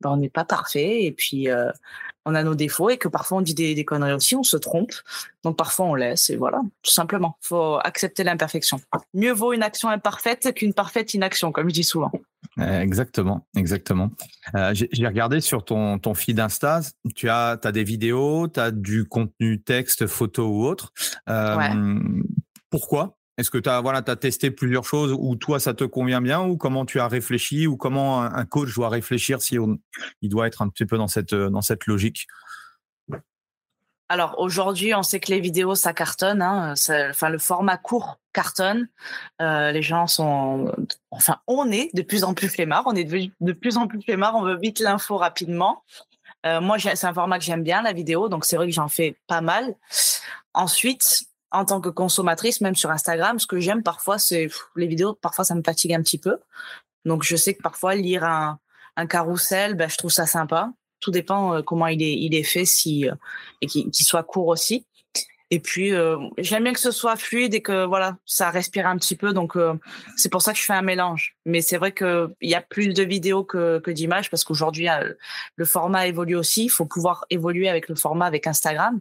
ben, on n'est pas parfait, et puis euh, on a nos défauts, et que parfois on dit des, des, conneries aussi, on se trompe. Donc parfois on laisse, et voilà, tout simplement. Faut accepter l'imperfection. Mieux vaut une action imparfaite qu'une parfaite inaction, comme je dis souvent. Euh, exactement, exactement. Euh, J'ai regardé sur ton, ton feed Insta, tu as, as des vidéos, tu as du contenu texte, photo ou autre. Euh, ouais. Pourquoi? Est-ce que tu as, voilà, as testé plusieurs choses ou toi, ça te convient bien ou comment tu as réfléchi ou comment un coach doit réfléchir si on, il doit être un petit peu dans cette, dans cette logique? Alors aujourd'hui, on sait que les vidéos ça cartonne. Hein, enfin, le format court cartonne. Euh, les gens sont, enfin, on est de plus en plus flemmards. On est de, plus en plus flemmards. On veut vite l'info rapidement. Euh, moi, c'est un format que j'aime bien, la vidéo. Donc c'est vrai que j'en fais pas mal. Ensuite, en tant que consommatrice, même sur Instagram, ce que j'aime parfois, c'est les vidéos. Parfois, ça me fatigue un petit peu. Donc je sais que parfois lire un, un carrousel, ben, je trouve ça sympa. Tout dépend euh, comment il est, fait, si euh, et qu'il soit court aussi. Et puis euh, j'aime bien que ce soit fluide et que voilà, ça respire un petit peu. Donc c'est pour ça que je fais un mélange. Mais c'est vrai que il y a plus de vidéos que d'images parce qu'aujourd'hui le format évolue aussi. Il faut pouvoir évoluer avec le format avec Instagram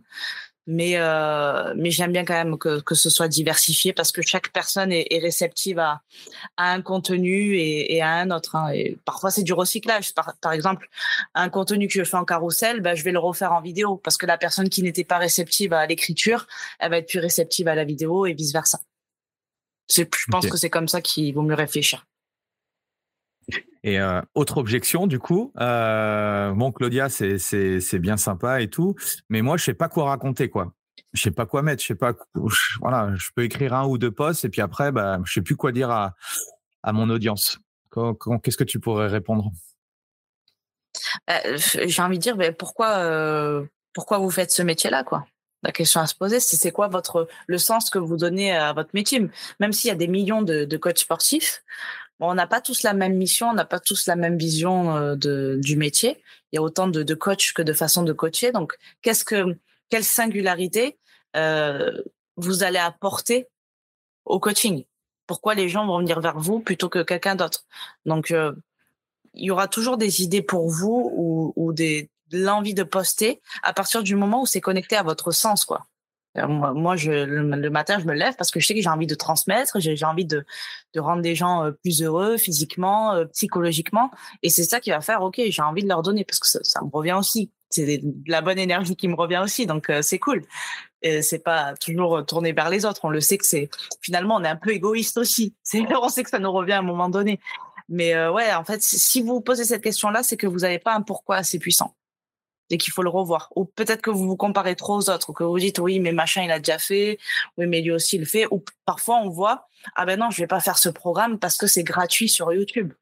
mais euh, mais j'aime bien quand même que, que ce soit diversifié parce que chaque personne est, est réceptive à, à un contenu et, et à un autre. Hein. Et parfois c'est du recyclage. Par, par, exemple, un contenu que je fais en carrousel, ben, je vais le refaire en vidéo parce que la personne qui n'était pas réceptive à l'écriture, elle va être plus réceptive à la vidéo et vice versa. Je pense que c'est comme ça qu'il vaut mieux réfléchir. Et euh, autre objection, du coup, euh, bon, Claudia, c'est bien sympa et tout, mais moi, je sais pas quoi raconter, quoi. je sais pas quoi mettre, je sais pas, voilà, je peux écrire un ou deux posts et puis après, bah, je sais plus quoi dire à, mon audience. Qu'est-ce que tu pourrais répondre? Euh, J'ai envie de dire, mais pourquoi, euh, pourquoi vous faites ce métier-là, quoi? La question à se poser, c'est c'est quoi votre le sens que vous donnez à votre métier? Même s'il y a des millions de, de coachs sportifs, on n'a pas tous la même mission, on n'a pas tous la même vision euh, de, du métier. Il y a autant de, de coachs que de façons de coacher. Donc, qu'est-ce que quelle singularité euh, vous allez apporter au coaching? Pourquoi les gens vont venir vers vous plutôt que quelqu'un d'autre? Donc, euh, il y aura toujours des idées pour vous ou, ou des, l'envie de poster à partir du moment où c'est connecté à votre sens, quoi. Euh, moi, je, le, matin, je me lève parce que je sais que j'ai envie de transmettre, j'ai envie de, de rendre des gens plus heureux physiquement, psychologiquement. Et c'est ça qui va faire, OK, j'ai envie de leur donner parce que ça, me revient aussi c'est de la bonne énergie qui me revient aussi, donc euh, c'est cool. Et c'est pas toujours tourné vers les autres. On le sait que c'est finalement on est un peu égoïste aussi. On sait que ça nous revient à un moment donné. Mais euh, ouais, en fait, si vous posez cette question-là, c'est que vous n'avez pas un pourquoi assez puissant et qu'il faut le revoir. Ou peut-être que vous vous comparez trop aux autres, ou que vous dites oui, mais machin il a déjà fait, oui, mais lui aussi il le fait. Ou parfois on voit ah ben non, je vais pas faire ce programme parce que c'est gratuit sur YouTube.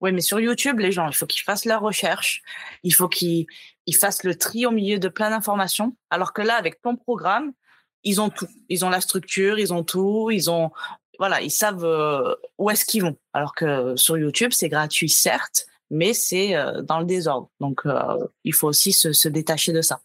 Oui, mais sur YouTube, les gens, il faut qu'ils fassent leur recherche, il faut qu'ils fassent le tri au milieu de plein d'informations. Alors que là, avec ton programme, ils ont tout. Ils ont la structure, ils ont tout, ils ont, voilà, ils savent euh, où est-ce qu'ils vont. Alors que sur YouTube, c'est gratuit, certes, mais c'est euh, dans le désordre. Donc, euh, il faut aussi se détacher de ça.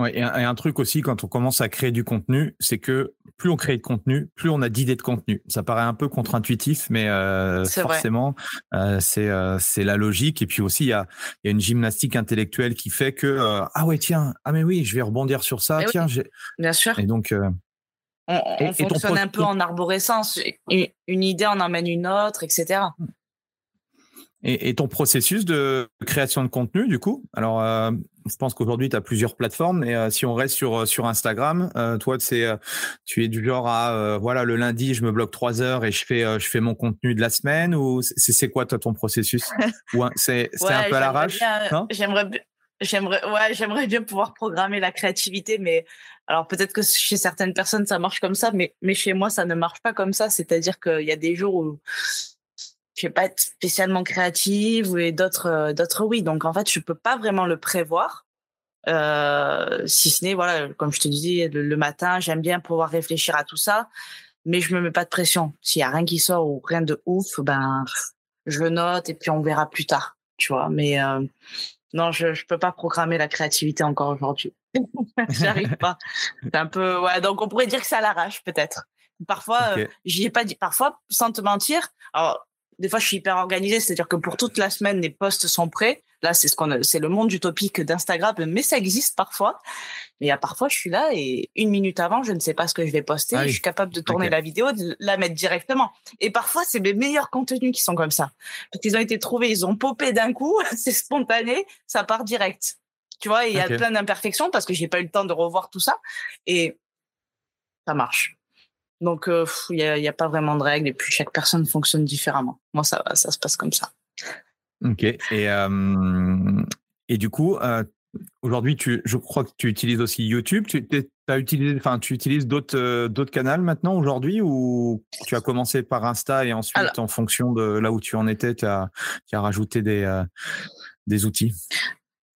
Ouais, et, un, truc aussi, quand on commence à créer du contenu, c'est que plus on crée de contenu, plus on a d'idées de contenu. Ça paraît un peu contre-intuitif, mais euh, forcément, euh, c'est euh, c'est la logique. Et puis aussi, il y a, y a une gymnastique intellectuelle qui fait que euh, ah ouais tiens ah mais oui, je vais rebondir sur ça. tiens, bien sûr. Et donc euh, on, on fonctionne un peu en arborescence. Une, une idée en emmène une autre, etc. Et, et, ton processus de création de contenu, du coup, alors euh, je pense qu'aujourd'hui tu as plusieurs plateformes, et euh, si on reste sur sur Instagram, euh, toi c'est tu es du genre à voilà le lundi je me bloque trois heures et je fais je fais mon contenu de la semaine ou c'est c'est quoi toi ton processus? Ou c'est c'est ouais, un peu à l'arrache? J'aimerais j'aimerais ouais j'aimerais bien pouvoir programmer la créativité, mais alors peut-être que chez certaines personnes ça marche comme ça, mais mais chez moi ça ne marche pas comme ça. C'est-à-dire qu'il y a des jours où je vais pas être spécialement créative et d'autres euh, d'autres oui. Donc en fait je peux pas vraiment le prévoir. Euh, si ce n'est voilà comme je te disais le, matin j'aime bien pouvoir réfléchir à tout ça mais je me mets pas de pression. S'il y a rien qui sort ou rien de ouf ben je note et puis on verra plus tard tu vois. Mais euh, non je je peux pas programmer la créativité encore aujourd'hui. J'arrive pas. C'est un peu ouais donc on pourrait dire que ça l'arrache peut-être. Parfois okay. euh, j'y ai pas dit parfois sans te mentir alors des fois, je suis hyper organisée, c'est-à-dire que pour toute la semaine, les posts sont prêts. Là, c'est ce qu'on, c'est le monde utopique d'Instagram, mais ça existe parfois. Mais il y a parfois, je suis là et une minute avant, je ne sais pas ce que je vais poster. Ah oui. Je suis capable de tourner okay. la vidéo, de la mettre directement. Et parfois, c'est mes meilleurs contenus qui sont comme ça. Parce qu'ils ont été trouvés, ils ont popé d'un coup, c'est spontané, ça part direct. Tu vois, il y a okay. plein d'imperfections parce que j'ai pas eu le temps de revoir tout ça. Et ça marche. Donc, il euh, n'y a, y a, pas vraiment de règles et puis chaque personne fonctionne différemment. Moi, ça, ça se passe comme ça. Ok. Et, euh, et du coup, euh, aujourd'hui, tu, je crois que tu utilises aussi YouTube. Tu, as utilisé, enfin, tu utilises d'autres, d'autres canaux maintenant aujourd'hui ou tu as commencé par Insta et ensuite, Alors, en fonction de là où tu en étais, tu as, as rajouté des, des outils?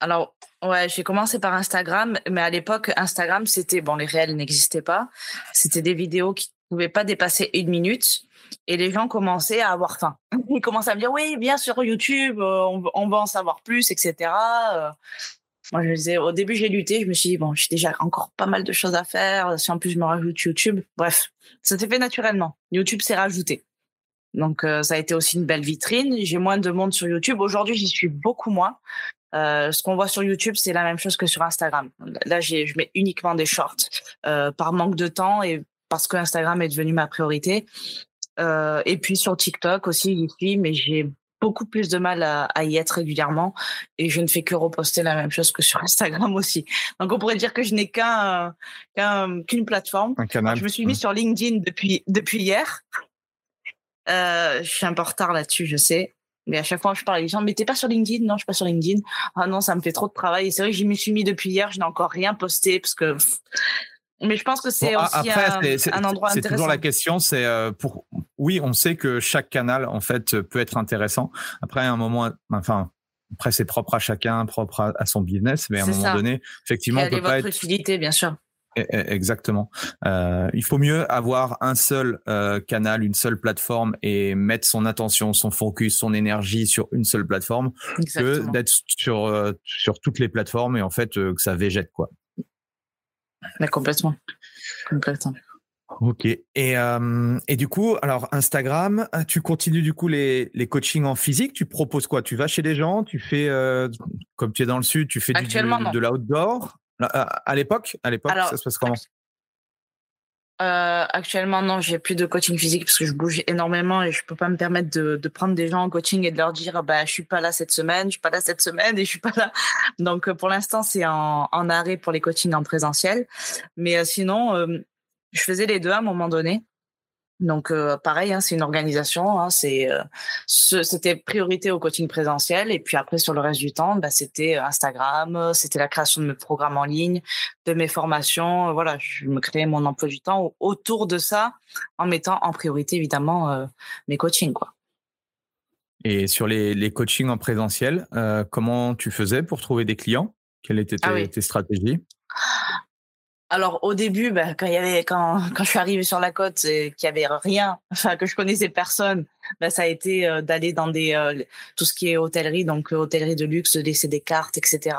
Alors, Ouais, j'ai commencé par Instagram, mais à l'époque, Instagram, c'était, bon, les réels n'existaient pas. C'était des vidéos qui ne pouvaient pas dépasser une minute. Et les gens commençaient à avoir faim. Ils commençaient à me dire, oui, bien sur YouTube, euh, on, on, va en savoir plus, etc. Euh, moi, je disais, au début, j'ai lutté. Je me suis dit, bon, j'ai déjà encore pas mal de choses à faire. Si en plus je me rajoute YouTube, bref, ça s'est fait naturellement. YouTube s'est rajouté. Donc, euh, ça a été aussi une belle vitrine. J'ai moins de monde sur YouTube. Aujourd'hui, j'y suis beaucoup moins. Euh, ce qu'on voit sur YouTube, c'est la même chose que sur Instagram. Là, je mets uniquement des shorts euh, par manque de temps et parce que Instagram est devenu ma priorité. Euh, et puis sur TikTok aussi, j'y suis, mais j'ai beaucoup plus de mal à, à, y être régulièrement et je ne fais que reposter la même chose que sur Instagram aussi. Donc on pourrait dire que je n'ai qu'un qu'une qu plateforme. Un canal. je me suis mis mmh. sur LinkedIn depuis depuis hier. Euh, je suis un peu en retard là-dessus, je sais. Mais à chaque fois, je parle à les gens, mais t'es pas sur LinkedIn? Non, je suis pas sur LinkedIn. Ah non, ça me fait trop de travail. Et c'est vrai que j'y me suis mis depuis hier, je n'ai encore rien posté parce que. Mais je pense que c'est aussi un, endroit intéressant. C'est toujours la question, c'est euh, pour. Oui, on sait que chaque canal en fait peut être intéressant. Après, à un moment, enfin, après c'est propre à chacun, propre à, son business, mais à un moment donné, effectivement, on peut pas votre utilité, bien sûr. E, e, exactement. Euh, il faut mieux avoir un seul euh, canal, une seule plateforme et mettre son attention, son focus, son énergie sur une seule plateforme que d'être sur euh, sur toutes les plateformes et en fait que ça végète quoi. Mais complètement, complètement. Ok. Et, et du coup, alors Instagram, tu continues du coup les, les coachings en physique. Tu proposes quoi? Tu vas chez des gens, tu fais, comme tu es dans le sud, tu fais du, de l'outdoor? À l'époque, à l'époque, ça se passe comment? euh, actuellement, non, j'ai plus de coaching physique parce que je bouge énormément et je peux pas me permettre de, de, prendre des gens en coaching et de leur dire, bah, je suis pas là cette semaine, je suis pas là cette semaine et je suis pas là. Donc, euh, pour l'instant, c'est en, en, arrêt pour les coachings en présentiel. Mais euh, sinon, je faisais les deux à un moment donné. Donc euh, pareil, hein, c'est une organisation. Hein, c'est euh, c'était priorité au coaching présentiel et puis après sur le reste du temps, bah, c'était Instagram, c'était la création de mes programmes en ligne, de mes formations. voilà, je me créais mon emploi du temps autour de ça, en mettant en priorité évidemment euh, mes coachings quoi. Et sur les, les coachings en présentiel, comment tu faisais pour trouver des clients? Quelles étaient ah tes stratégies? Alors au début, bah, quand y avait quand quand je suis arrivée sur la côte et qu'il y avait rien, que je connaissais personne, bah, ça a été euh, d'aller dans des euh, tout ce qui est hôtellerie, donc euh, hôtellerie de luxe, de laisser des cartes, etc.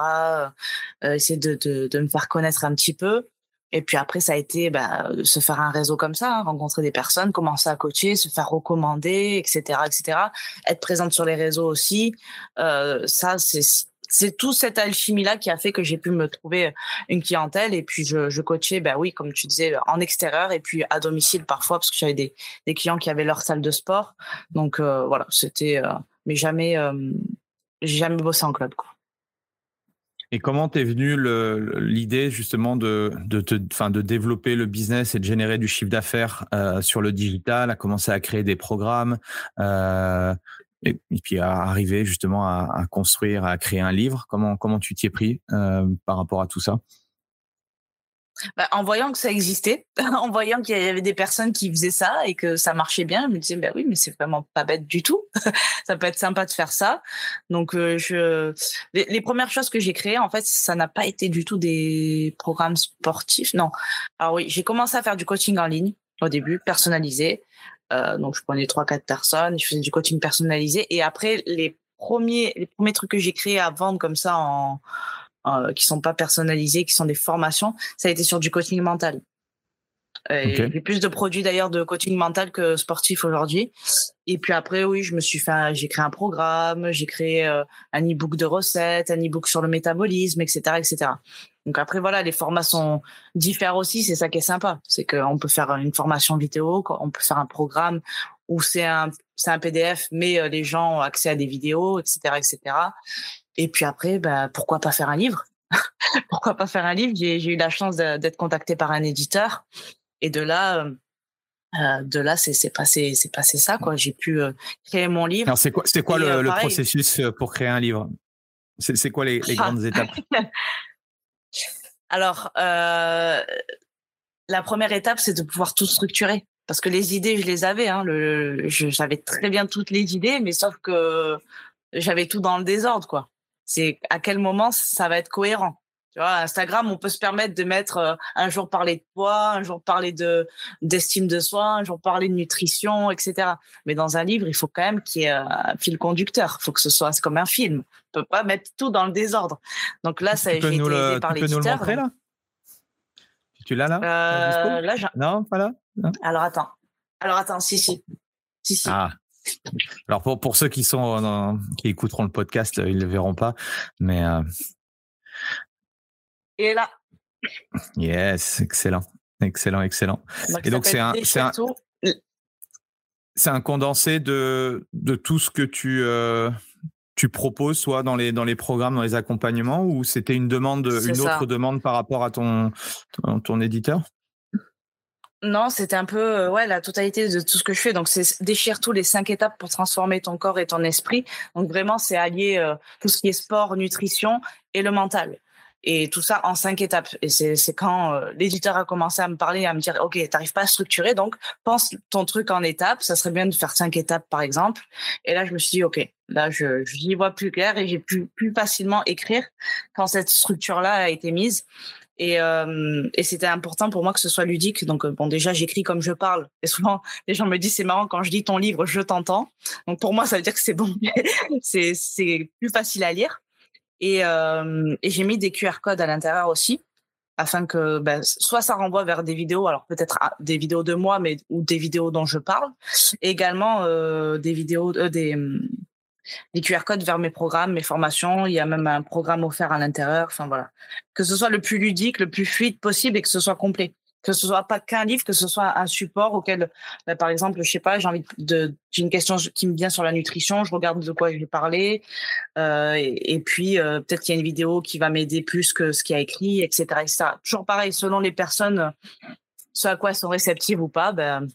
essayer de, de, de me faire connaître un petit peu. Et puis après, ça a été bah, se faire un réseau comme ça, hein, rencontrer des personnes, commencer à coacher, se faire recommander, etc., etc. Être présente sur les réseaux aussi. ça, c'est c'est tout cette alchimie-là qui a fait que j'ai pu me trouver une clientèle et puis je, coachais, ben oui, comme tu disais, en extérieur et puis à domicile parfois parce que j'avais des, clients qui avaient leur salle de sport. Donc euh, voilà, c'était, euh, mais jamais, euh, jamais bossé en club. Et comment t'es venu l'idée justement de, de, te, de développer le business et de générer du chiffre d'affaires sur le digital, à commencer à créer des programmes et, puis à arriver justement à, construire, à créer un livre. Comment comment tu t'y es pris euh, par rapport à tout ça? Bah, en voyant que ça existait, en voyant qu'il y avait des personnes qui faisaient ça et que ça marchait bien, je me disais bah oui, mais c'est vraiment pas bête du tout. ça peut être sympa de faire ça. Donc euh, les, les, premières choses que j'ai créées en fait, ça n'a pas été du tout des programmes sportifs. Non. Alors oui, j'ai commencé à faire du coaching en ligne au début, personnalisé. Euh, donc, je prenais trois, quatre personnes, je faisais du coaching personnalisé. Et après, les premiers, les premiers trucs que j'ai créés à vendre comme ça, en, euh, qui sont pas personnalisés, qui sont des formations, ça a été sur du coaching mental. Euh, j'ai plus de produits d'ailleurs de coaching mental que sportif aujourd'hui. Et puis après, oui, je me suis fait, j'ai créé un programme, j'ai créé euh, un e-book de recettes, un e-book sur le métabolisme, etc., etc. Donc après, voilà, les formations diffèrent aussi. C'est ça qui est sympa. C'est qu'on peut faire une formation vidéo, on peut faire un programme où c'est un, c'est un PDF, mais euh, les gens ont accès à des vidéos, etc., etc. Et puis après, bah, pourquoi pas faire un livre? pourquoi pas faire un livre? J'ai, j'ai eu la chance d'être contacté par un éditeur. Et de là, euh, de là, c'est passé, c'est passé ça quoi. J'ai pu euh, créer mon livre. Alors c'est quoi, c'est quoi le, le processus pour créer un livre? C'est quoi les, les grandes étapes? Alors, euh, la première étape, c'est de pouvoir tout structurer. Parce que les idées, je les avais. Hein, j'avais très bien toutes les idées, mais sauf que j'avais tout dans le désordre, quoi. C'est à quel moment ça va être cohérent. Tu vois, Instagram, on peut se permettre de mettre euh, un jour parler de poids, un jour parler de d'estime de soi, un jour parler de nutrition, etc. Mais dans un livre, il faut quand même qu'il y ait un fil conducteur. Il faut que ce soit comme un film. On peut pas mettre tout dans le désordre. Donc là, ça a été aidé par. Tu peux nous le montrer là? Tu l'as là? Euh, Là, non, pas là? Alors attends. Alors attends, si si, si si. Ah. Alors pour, pour ceux qui sont qui écouteront le podcast, ils le verront pas, mais euh, et là. Yes, excellent, excellent, excellent. et donc c'est un, c'est un, c'est un condensé de de tout ce que tu euh, tu proposes, soit dans les dans les programmes, dans les accompagnements, ou c'était une demande, une autre demande par rapport à ton ton, ton éditeur? Non, c'était un peu ouais la totalité de tout ce que je fais. Donc c'est déchire tous les cinq étapes pour transformer ton corps et ton esprit. Donc vraiment c'est allier tout ce qui est sport, nutrition et le mental et tout ça en cinq étapes. Et c'est quand euh, l'éditeur a commencé à me parler, à me dire, OK, t'arrives pas à structurer, donc pense ton truc en étapes. Ça serait bien de faire cinq étapes, par exemple. Et là, je me suis dit, OK, là, je j'y vois plus clair et j'ai pu plus facilement écrire quand cette structure-là a été mise. Et, euh, et c'était important pour moi que ce soit ludique. Donc, euh, bon, déjà, j'écris comme je parle. Et souvent, les gens me disent, c'est marrant, quand je lis ton livre, je t'entends. Donc, pour moi, ça veut dire que c'est bon. c'est plus facile à lire. Et, euh, et j'ai mis des QR codes à l'intérieur aussi, afin que ben, soit ça renvoie vers des vidéos, alors peut-être des vidéos de moi, mais ou des vidéos dont je parle, également euh, des vidéos, euh, des, des QR codes vers mes programmes, mes formations. Il y a même un programme offert à l'intérieur. Enfin voilà, que ce soit le plus ludique, le plus fluide possible et que ce soit complet que ce soit pas qu'un livre, que ce soit un support auquel, bah, par exemple, je sais pas, j'ai envie de, j'ai question qui me vient sur la nutrition, je regarde de quoi je vais parler, euh, et, puis euh, peut-être qu'il y a une vidéo qui va m'aider plus que ce qu'il y a écrit, etc., etc. Toujours pareil, selon les personnes, ce à quoi elles sont réceptives ou pas, ben,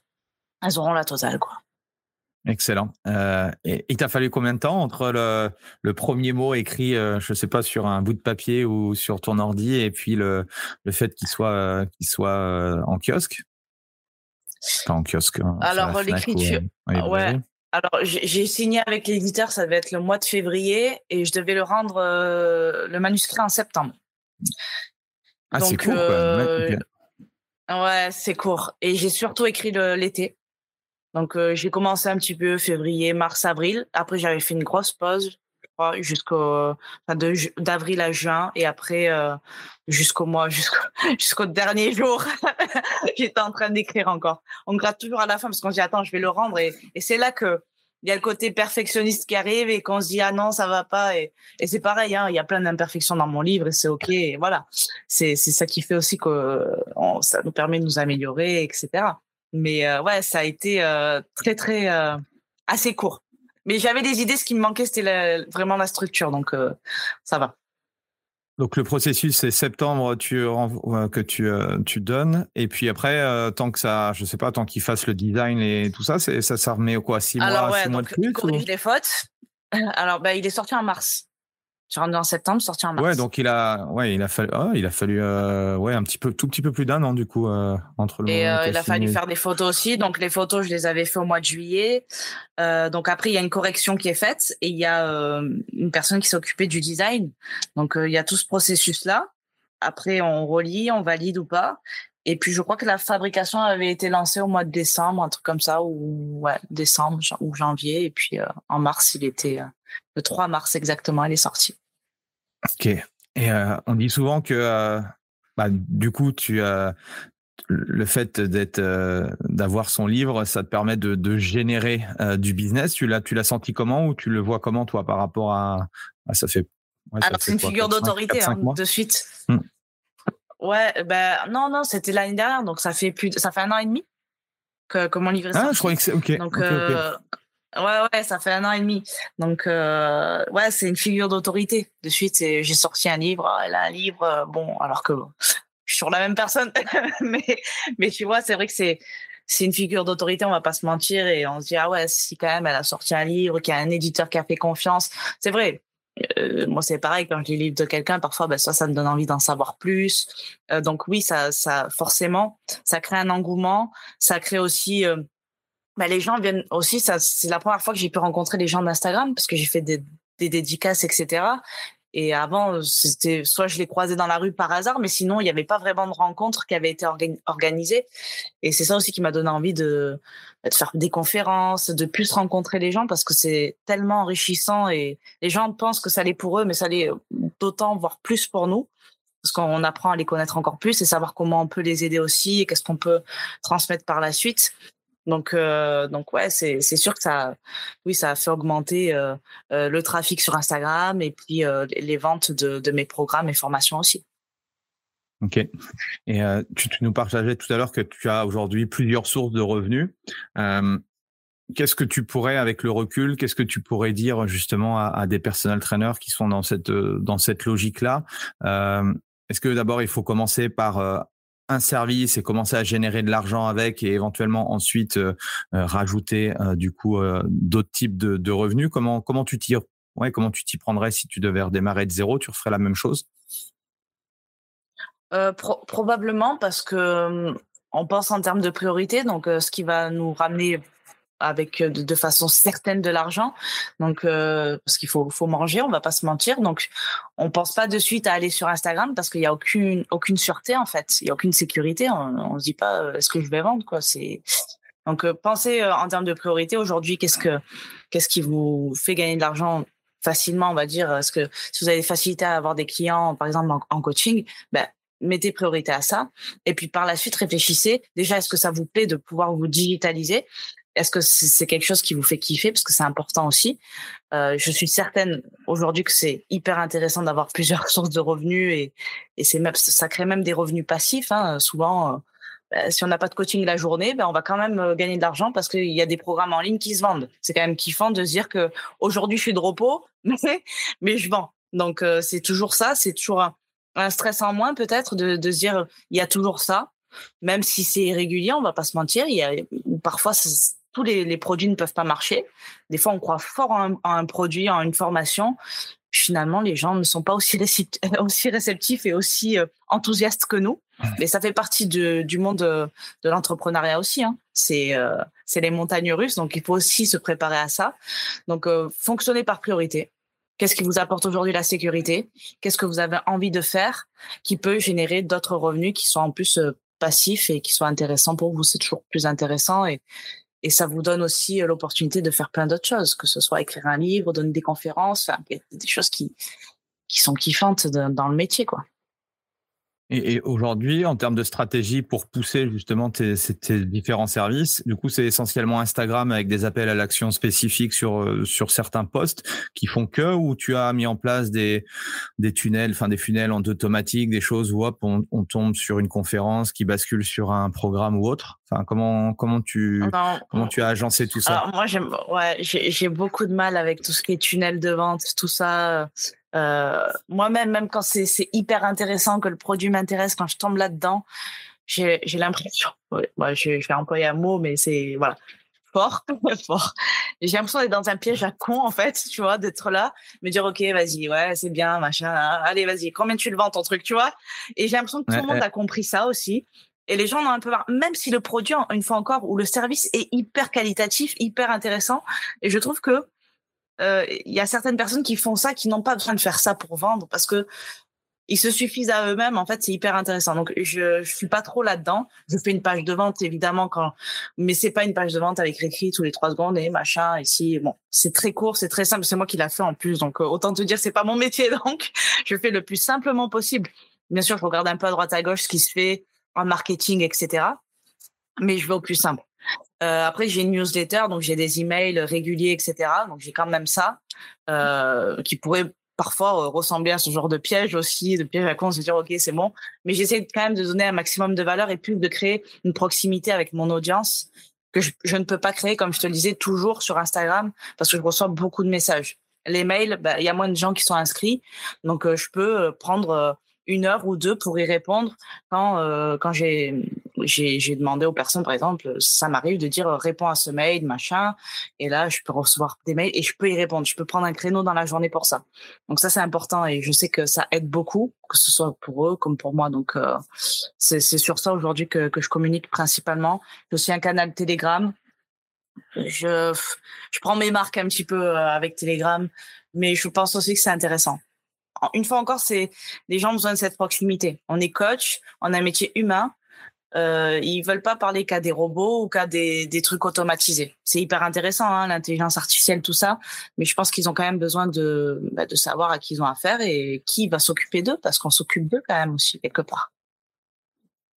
elles auront la totale, quoi. Excellent. Euh, et il t'a fallu combien de temps entre le, le premier mot écrit, euh, je ne sais pas, sur un bout de papier ou sur ton ordi, et puis le, le fait qu'il soit, euh, qu'il soit euh, en kiosque? Pas en kiosque. Hein, Alors, l'écriture. ouais. Alors, j'ai signé avec l'éditeur, ça devait être le mois de février, et je devais le rendre le manuscrit en septembre. Ah, c'est court, Ouais, c'est court. Et j'ai surtout écrit l'été. Donc, euh, j'ai commencé un petit peu février, mars, avril. Après, j'avais fait une grosse pause, je crois, jusqu'au d'avril à juin. Et après, euh, jusqu'au mois, jusqu'au dernier jour, j'étais en train d'écrire encore. On gratte toujours à la fin parce qu'on se dit, attends, je vais le rendre. Et, et c'est là que il y a le côté perfectionniste qui arrive et qu'on se dit, ah non, ça va pas. Et, et c'est pareil, hein, il y a plein d'imperfections dans mon livre et c'est OK. Et voilà. C'est ça qui fait aussi que ça nous permet de nous améliorer, etc. Mais euh, ouais, ça a été euh, très, très euh, assez court. Mais j'avais des idées, ce qui me manquait, c'était vraiment la structure. Donc, ça va. Donc le processus c'est septembre tu, que tu, tu donnes et puis après tant que ça je sais pas tant qu'il fasse le design et tout ça c'est ça ça remet quoi six mois six mois de plus corrige les fautes. Alors bah, il est sorti en mars. Je rentre en septembre, sorti en mars. Ouais, donc il a, ouais, il a fallu, oh, il a fallu, euh, ouais, un petit peu, tout petit peu plus d'un an du coup euh, entre le. Et euh, il a fallu faire des photos aussi. Donc les photos, je les avais fait au mois de juillet. donc après, il y a une correction qui est faite et il y a une personne qui s'est occupée du design. Donc il y a tout ce processus là. Après, on relit, on valide ou pas. Et puis je crois que la fabrication avait été lancée au mois de décembre, un truc comme ça, ou ouais, décembre ou janvier. Et puis en mars, il était le 3 mars exactement, elle est sortie. Ok. Et euh, on dit souvent que euh, bah, du coup, tu as le fait d'être euh, d'avoir son livre, ça te permet de, générer du business. Tu l'as tu l'as senti comment ou tu le vois comment toi par rapport à, ça fait Alors c'est une figure d'autorité hein, de suite. Hmm. Ouais, ben non non, c'était l'année dernière donc ça fait plus ça fait un an et demi que, que mon livre est sorti. Ah, je croyais que c'est ok. Donc Ouais, ouais, ça fait un an et demi. Donc, euh, ouais, c'est une figure d'autorité. De suite, j'ai sorti un livre, elle a un livre, euh, bon, alors que je suis sur la même personne. mais, mais tu vois, c'est vrai que c'est, c'est une figure d'autorité, on va pas se mentir, et on se dit, ah ouais, si quand même elle a sorti un livre, qu'il y a un éditeur qui a fait confiance. C'est vrai. Euh, moi, c'est pareil, quand je lis le livre de quelqu'un, parfois, ben, ça, ça me donne envie d'en savoir plus. Euh, donc oui, ça, ça, forcément, ça crée un engouement. Ça crée aussi, euh, bah, les gens viennent aussi, ça, c'est la première fois que j'ai pu rencontrer les gens d'Instagram parce que j'ai fait des, des dédicaces, etc. Et avant, c'était soit je les croisais dans la rue par hasard, mais sinon, il n'y avait pas vraiment de rencontres qui avaient été organisées. Et c'est ça aussi qui m'a donné envie de, de, faire des conférences, de plus rencontrer les gens parce que c'est tellement enrichissant et les gens pensent que ça l'est pour eux, mais ça l'est d'autant, voire plus pour nous. Parce qu'on apprend à les connaître encore plus et savoir comment on peut les aider aussi et qu'est-ce qu'on peut transmettre par la suite. Donc, euh, donc ouais, c'est sûr que ça, oui, ça a fait augmenter euh, euh, le trafic sur Instagram et puis les ventes de, mes programmes et formations aussi. Ok. Et tu, tu, nous partageais tout à l'heure que tu as aujourd'hui plusieurs sources de revenus. qu'est-ce que tu pourrais, avec le recul, qu'est-ce que tu pourrais dire justement à, à, des personal trainers qui sont dans cette dans cette logique-là? Est-ce que d'abord il faut commencer par un service et commencer à générer de l'argent avec et éventuellement ensuite rajouter du coup d'autres types de, revenus. Comment comment tu t'y ouais, comment tu t'y prendrais si tu devais redémarrer de zéro Tu referais la même chose? Probablement parce que on pense en termes de priorité, donc ce qui va nous ramener avec de, façon certaine de l'argent. Donc parce qu'il faut faut manger, on va pas se mentir. Donc on pense pas de suite à aller sur Instagram parce qu'il y a aucune aucune sûreté en fait, il y a aucune sécurité. On, on se dit pas est-ce que je vais vendre quoi. C'est donc pensez en termes de priorité aujourd'hui. Qu'est-ce que qu'est-ce qui vous fait gagner de l'argent facilement, on va dire, parce que si vous avez des facilités à avoir des clients, par exemple en, coaching, ben, mettez priorité à ça. Et puis par la suite, réfléchissez. Déjà, est-ce que ça vous plaît de pouvoir vous digitaliser? Est-ce que c'est quelque chose qui vous fait kiffer? Parce que c'est important aussi. Euh, je suis certaine aujourd'hui que c'est hyper intéressant d'avoir plusieurs sources de revenus et, et c'est même, ça crée même des revenus passifs. Hein. Souvent, euh, ben, si on n'a pas de coaching la journée, ben on va quand même euh, gagner de l'argent parce qu'il y a des programmes en ligne qui se vendent. C'est quand même kiffant de se dire que aujourd'hui je suis de repos, mais, mais je vends. Donc c'est toujours ça, c'est toujours un, stress en moins peut-être de, se dire il y a toujours ça, même si c'est irrégulier, on va pas se mentir. Il y a parfois tous les, les, produits ne peuvent pas marcher. Des fois, on croit fort en un, produit, en une formation. Finalement, les gens ne sont pas aussi, aussi réceptifs et aussi euh, enthousiastes que nous. Mais ça fait partie de, du monde de, de l'entrepreneuriat aussi. Hein. C'est euh, c'est les montagnes russes, donc il faut aussi se préparer à ça. Donc, euh, fonctionner par priorité. Qu'est-ce qui vous apporte aujourd'hui la sécurité? Qu'est-ce que vous avez envie de faire qui peut générer d'autres revenus qui sont en plus euh, passifs et qui soient intéressants pour vous? C'est toujours plus intéressant et, et ça vous donne aussi l'opportunité de faire plein d'autres choses, que ce soit écrire un livre, donner des conférences, des choses qui, qui sont kiffantes dans le métier, quoi. Et, aujourd'hui, en termes de stratégie pour pousser justement tes, tes différents services, du coup, c'est essentiellement Instagram avec des appels à l'action spécifiques sur euh, sur certains posts qui font que, ou tu as mis en place des des tunnels, enfin des funnels en automatique, des choses où hop, on, on, tombe sur une conférence qui bascule sur un programme ou autre? Enfin, comment comment tu comment tu as agencé tout ça? Alors moi, ouais, j'ai beaucoup de mal avec tout ce qui est tunnel de vente, tout ça. Euh, moi-même, même quand c'est hyper intéressant, que le produit m'intéresse, quand je tombe là-dedans, j'ai l'impression, ouais, je, vais employer un mot, mais c'est voilà, fort, fort. J'ai l'impression d'être dans un piège à con, en fait, tu vois, d'être là, me dire, OK, vas-y, ouais, c'est bien, machin, allez, vas-y, combien tu le vends ton truc, tu vois? Et j'ai l'impression que tout le monde a compris ça aussi. Et les gens en ont un peu marre, même si le produit, une fois encore, ou le service est hyper qualitatif, hyper intéressant. Et je trouve que il y a certaines personnes qui font ça, qui n'ont pas besoin de faire ça pour vendre parce que ils se suffisent à eux-mêmes. En fait, c'est hyper intéressant. Donc, je, je suis pas trop là-dedans. Je fais une page de vente, évidemment, quand, mais c'est pas une page de vente avec écrit tous les trois secondes et machin. Ici, bon, c'est très court, c'est très simple. C'est moi qui l'a fait en plus. Donc, euh, autant te dire, c'est pas mon métier. Donc, je fais le plus simplement possible. Bien sûr, je regarde un peu à droite à gauche ce qui se fait en marketing, etc. Mais je vais au plus simple. Euh, après, j'ai une newsletter, donc j'ai des emails réguliers, etc. Donc j'ai quand même ça, euh, qui pourrait parfois euh, ressembler à ce genre de piège aussi, de piège à quoi on se dire ok c'est bon. Mais j'essaie quand même de donner un maximum de valeur et plus de créer une proximité avec mon audience que je, ne peux pas créer, comme je te le disais, toujours sur Instagram parce que je reçois beaucoup de messages. Les mails, bah, il y a moins de gens qui sont inscrits, donc je peux prendre une heure ou deux pour y répondre quand euh, quand j'ai j'ai demandé aux personnes par exemple ça m'arrive de dire réponds à ce mail machin et là je peux recevoir des mails et je peux y répondre. Je peux prendre un créneau dans la journée pour ça. Donc ça c'est important et je sais que ça aide beaucoup que ce soit pour eux comme pour moi. Donc euh, c'est sur ça aujourd'hui que que je communique principalement. J'ai aussi un canal Telegram. Je je prends mes marques un petit peu euh, avec Telegram mais je pense aussi que c'est intéressant une fois encore, c'est les gens ont besoin de cette proximité. On est coach, on a un métier humain. Euh, ils veulent pas parler qu'à des robots ou qu'à des, des trucs automatisés. C'est hyper intéressant, hein, l'intelligence artificielle, tout ça. Mais je pense qu'ils ont quand même besoin de, bah, de savoir à qui ils ont affaire et qui va s'occuper d'eux, parce qu'on s'occupe d'eux quand même aussi quelque part.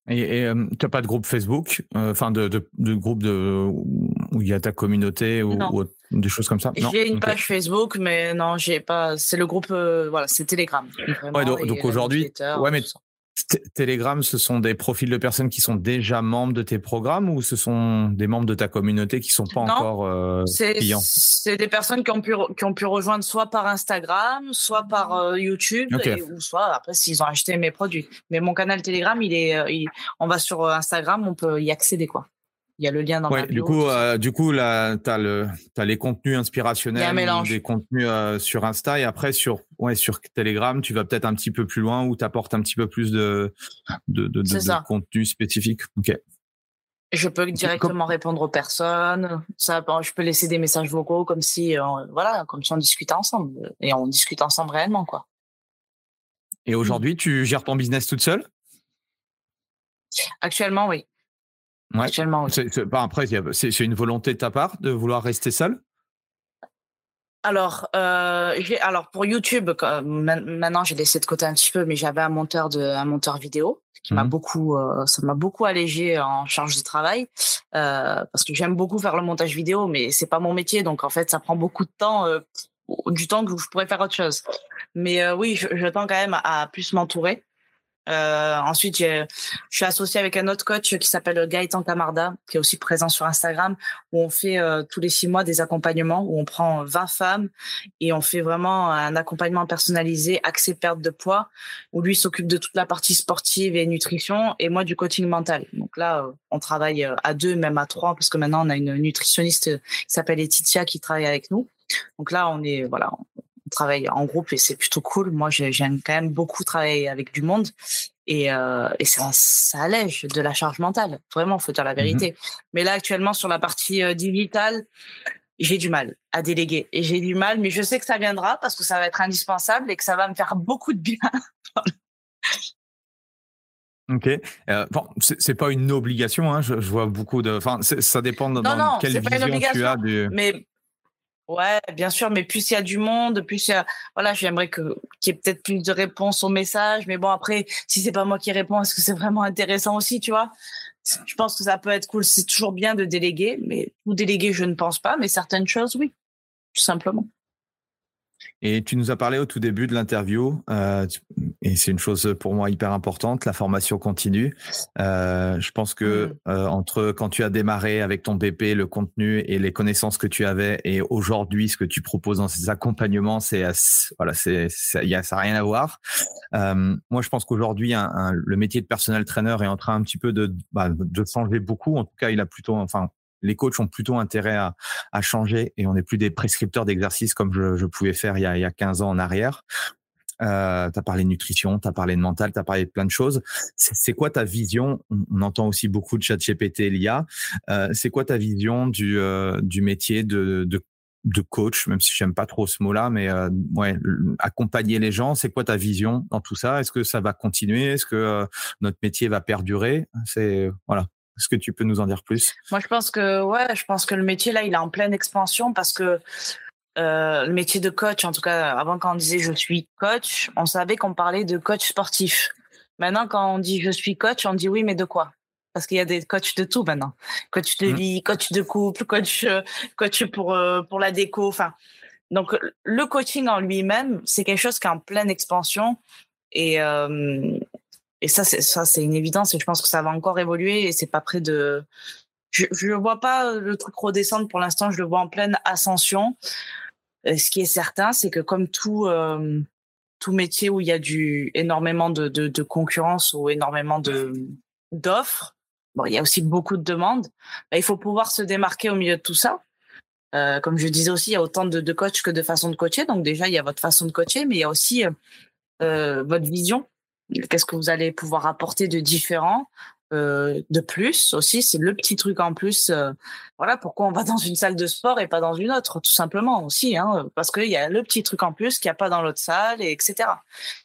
Et, et euh, tu n'as pas de groupe Facebook, euh, enfin de, de, de, groupe de, où il y a ta communauté ou, des choses comme ça J'ai une page Facebook, mais non, j'ai pas. C'est le groupe, euh, voilà, c'est Telegram. ouais, donc, aujourd'hui, ouais, mais Telegram, ce sont des profils de personnes qui sont déjà membres de tes programmes ou ce sont des membres de ta communauté qui sont pas encore euh, clients? C'est des personnes qui ont, pu, qui ont pu rejoindre soit par Instagram, soit par euh, YouTube, ou soit après s'ils ont acheté mes produits. Mais mon canal Telegram, il est, euh, on va sur Instagram, on peut y accéder quoi. Il y a le lien dans ouais, bio. Du coup, euh, du coup, là, tu as, as, les contenus inspirationnels, des contenus euh, sur Insta et après sur, ouais, sur Telegram, tu vas peut-être un petit peu plus loin où tu apportes un petit peu plus de, de, de, de, contenu spécifique. Ok. Je peux directement répondre aux personnes. Ça, je peux laisser des messages vocaux comme si, euh, voilà, comme si on discutait ensemble et on discute ensemble réellement, quoi. Et aujourd'hui, tu gères ton business toute seule? Actuellement, oui. Ouais. après, c'est une volonté de ta part de vouloir rester seul? Alors, euh, alors pour YouTube, maintenant j'ai laissé de côté un petit peu, mais j'avais un monteur de, un monteur vidéo qui m'a mmh beaucoup, euh, ça m'a beaucoup allégé en charge de travail euh, parce que j'aime beaucoup faire le montage vidéo, mais c'est pas mon métier, donc en fait ça prend beaucoup de temps, du temps que je pourrais faire autre chose. Mais oui, je, je, tends quand même à plus m'entourer. Euh, ensuite, je suis associée avec un autre coach qui s'appelle Gaëtan Camarda, qui est aussi présent sur Instagram, où on fait euh, tous les six mois des accompagnements, où on prend 20 femmes et on fait vraiment un accompagnement personnalisé, accès perte de poids, où lui s'occupe de toute la partie sportive et nutrition, et moi du coaching mental. Donc là, euh, on travaille euh, à deux, même à trois, parce que maintenant on a une nutritionniste qui s'appelle Etitia qui travaille avec nous. Donc là, on est voilà, travaille en groupe et c'est plutôt cool. Moi, j'aime quand même beaucoup travailler avec du monde et, euh, et ça, ça, allège de la charge mentale. Vraiment, faut dire la mmh vérité. Mais là, actuellement, sur la partie euh, digitale, j'ai du mal à déléguer et j'ai du mal, mais je sais que ça viendra parce que ça va être indispensable et que ça va me faire beaucoup de bien. Ok. Euh, bon, c'est pas une obligation. Hein. Je, vois beaucoup de. Enfin, ça dépend de dans quelle vision tu as du. Mais Ouais, bien sûr, mais plus il y a du monde, plus il y a, voilà, j'aimerais que qu'il y ait peut-être plus de réponses aux messages, mais bon après, si c'est pas moi qui réponds, est-ce que c'est vraiment intéressant aussi, tu vois? Je pense que ça peut être cool. C'est toujours bien de déléguer, mais tout déléguer, je ne pense pas, mais certaines choses, oui, tout simplement. Et tu nous as parlé au tout début de l'interview, euh, et c'est une chose pour moi hyper importante, la formation continue. Euh, je pense que mmh. euh, entre quand tu as démarré avec ton BP, le contenu et les connaissances que tu avais, et aujourd'hui ce que tu proposes dans ces accompagnements, c'est voilà, c'est ça, y a, ça rien à voir. Moi, je pense qu'aujourd'hui, le métier de personnel trainer est en train un petit peu de, bah, de changer beaucoup. En tout cas, il a plutôt, enfin, les coachs ont plutôt intérêt à, changer et on n'est plus des prescripteurs d'exercices comme je, pouvais faire il y, a, il y a 15 ans en arrière. Euh, tu as parlé de nutrition, tu as parlé de mental, tu as parlé de plein de choses. C'est quoi ta vision? On, entend aussi beaucoup de chat GPT l'IA. Euh, c'est quoi ta vision du, euh, métier de, coach, même si j'aime pas trop ce mot-là, mais ouais, accompagner les gens, c'est quoi ta vision dans tout ça? Est-ce que ça va continuer? Est-ce que notre métier va perdurer? C'est voilà. Est-ce que tu peux nous en dire plus? Moi, je pense que ouais, je pense que le métier là, il est en pleine expansion parce que euh, le métier de coach, en tout cas, avant quand on disait je suis coach, on savait qu'on parlait de coach sportif. Maintenant, quand on dit je suis coach, on dit oui, mais de quoi? Parce qu'il y a des coachs de tout maintenant. Coach de mmh. vie, coach de couple, coach, euh, coach pour euh, pour la déco. Enfin, donc le coaching en lui-même, c'est quelque chose qui est en pleine expansion et et ça, c'est une évidence. Et je pense que ça va encore évoluer. Et c'est pas près de. Je ne vois pas le truc redescendre pour l'instant. Je le vois en pleine ascension. ce qui est certain, c'est que comme tout euh, tout métier où il y a du énormément de, concurrence ou énormément de d'offres, bon, il y a aussi beaucoup de demandes. Bah, il faut pouvoir se démarquer au milieu de tout ça. Euh, comme je disais aussi, il y a autant de, de coachs que de façons de coacher. Donc déjà, il y a votre façon de coacher, mais il y a aussi euh, votre vision Qu'est-ce que vous allez pouvoir apporter de différent euh, de plus aussi, c'est le petit truc en plus. Euh, voilà pourquoi on va dans une salle de sport et pas dans une autre, tout simplement aussi, hein, parce qu'il y a le petit truc en plus qu'il n'y a pas dans l'autre salle, et etc.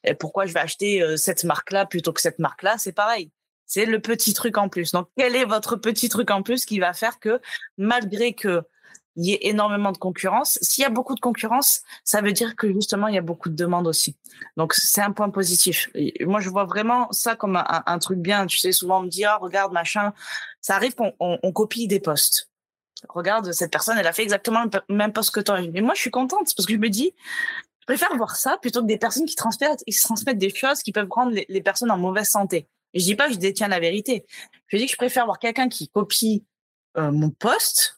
Et pourquoi je vais acheter euh, cette marque-là plutôt que cette marque-là, c'est pareil. C'est le petit truc en plus. Donc, quel est votre petit truc en plus qui va faire que, malgré que il y ait énormément de concurrence. S'il y a beaucoup de concurrence, ça veut dire que justement, il y a beaucoup de demandes aussi. Donc, c'est un point positif. moi, je vois vraiment ça comme un, truc bien. Tu sais, souvent, on me dit, ah, regarde, machin. Ça arrive qu'on on, copie des postes. Regarde, cette personne, elle a fait exactement le même poste que toi. Et moi, je suis contente parce que je me dis, préfère voir ça plutôt que des personnes qui transmettent, qui transmettent des choses qui peuvent rendre les, personnes en mauvaise santé. Et je dis pas que je détiens la vérité. Je dis que je préfère voir quelqu'un qui copie euh, mon poste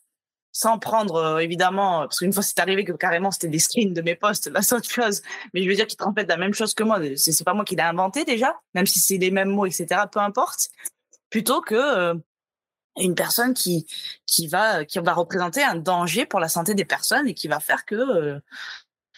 sans prendre euh, évidemment parce qu'une fois c'est arrivé que carrément c'était des screens de mes posts la seule chose mais je veux dire qu'il transmettent la même chose que moi c'est c'est pas moi qui l'ai inventé déjà même si c'est les mêmes mots etc peu importe plutôt que euh, une personne qui qui va qui va représenter un danger pour la santé des personnes et qui va faire que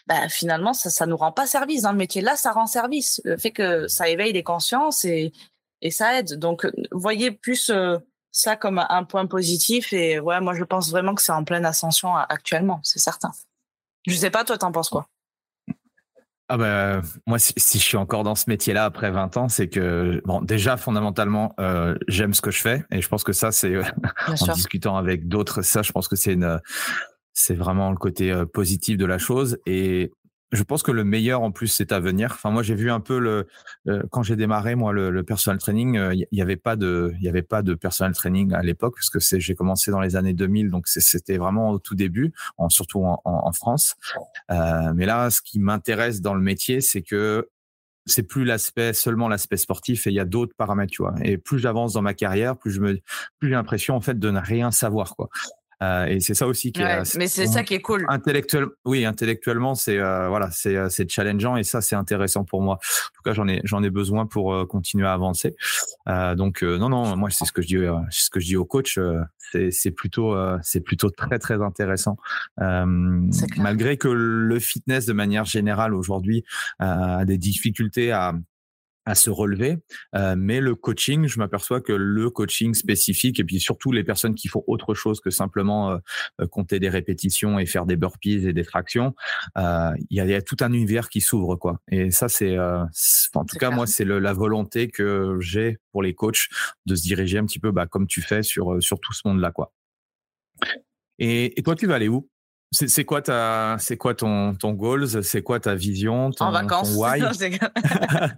bah, finalement, ça ça nous rend pas service dans le métier. Là, ça rend service. Le fait que ça éveille les consciences et, et ça aide. Donc, voyez plus euh, ça comme un point positif. Et ouais, moi, je pense vraiment que c'est en pleine ascension actuellement, c'est certain. Je sais pas, toi, t'en penses quoi? Ah bah, moi, si, je suis encore dans ce métier-là après 20 ans, c'est que, bon, déjà, fondamentalement, euh, j'aime ce que je fais. Et je pense que ça, c'est, en discutant avec d'autres, ça, je pense que c'est une, c'est vraiment le côté positif de la chose. Et je pense que le meilleur en plus c'est à venir. Enfin moi j'ai vu un peu le quand j'ai démarré moi le, personal training, il n'y avait pas de il y avait pas de personal training à l'époque parce que c'est j'ai commencé dans les années 2000 donc c'était vraiment au tout début, en, surtout en, en, France. Euh, mais là ce qui m'intéresse dans le métier c'est que c'est plus l'aspect seulement l'aspect sportif et il y a d'autres paramètres tu vois. Et plus j'avance dans ma carrière, plus je me plus j'ai l'impression en fait de ne rien savoir quoi. Euh, et c'est ça aussi qui est. Mais c'est ça qui est cool. Intellectuel, oui, intellectuellement, c'est euh, voilà, c'est euh, c'est challengeant et ça c'est intéressant pour moi. En tout cas, j'en ai j'en ai besoin pour continuer à avancer. donc non non, moi c'est ce que je dis, ce que je dis au coach, c'est c'est plutôt c'est plutôt très très intéressant. malgré que le fitness de manière générale aujourd'hui a des difficultés à à se relever. Euh, mais le coaching, je m'aperçois que le coaching spécifique, et puis surtout les personnes qui font autre chose que simplement euh, euh, compter des répétitions et faire des burpees et des tractions, il y, a, tout un univers qui s'ouvre. quoi. Et ça, c'est, en tout cas, moi, c'est la volonté que j'ai pour les coachs de se diriger un petit peu bah, comme tu fais sur, sur tout ce monde-là. quoi. Et, et toi, tu vas aller où? C'est quoi ta, c'est quoi ton ton goals, c'est quoi ta vision, ton, en vacances. Ton why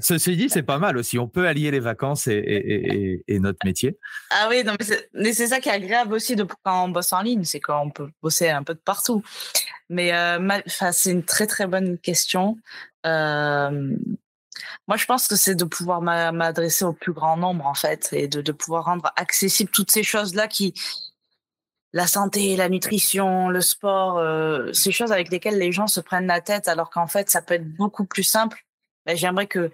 Ceci dit, c'est pas mal aussi. On peut allier les vacances et, et, et, notre métier. Ah oui, non, mais c'est ça qui est agréable aussi de, quand on bosse en ligne, c'est qu'on peut bosser un peu de partout. Mais euh, c'est une très très bonne question. Euh, moi, je pense que c'est de pouvoir m'adresser au plus grand nombre en fait et de, de pouvoir rendre accessible toutes ces choses là qui la santé, la nutrition, le sport, euh, ces choses avec lesquelles les gens se prennent la tête, alors qu'en fait, ça peut être beaucoup plus simple. Ben, j'aimerais que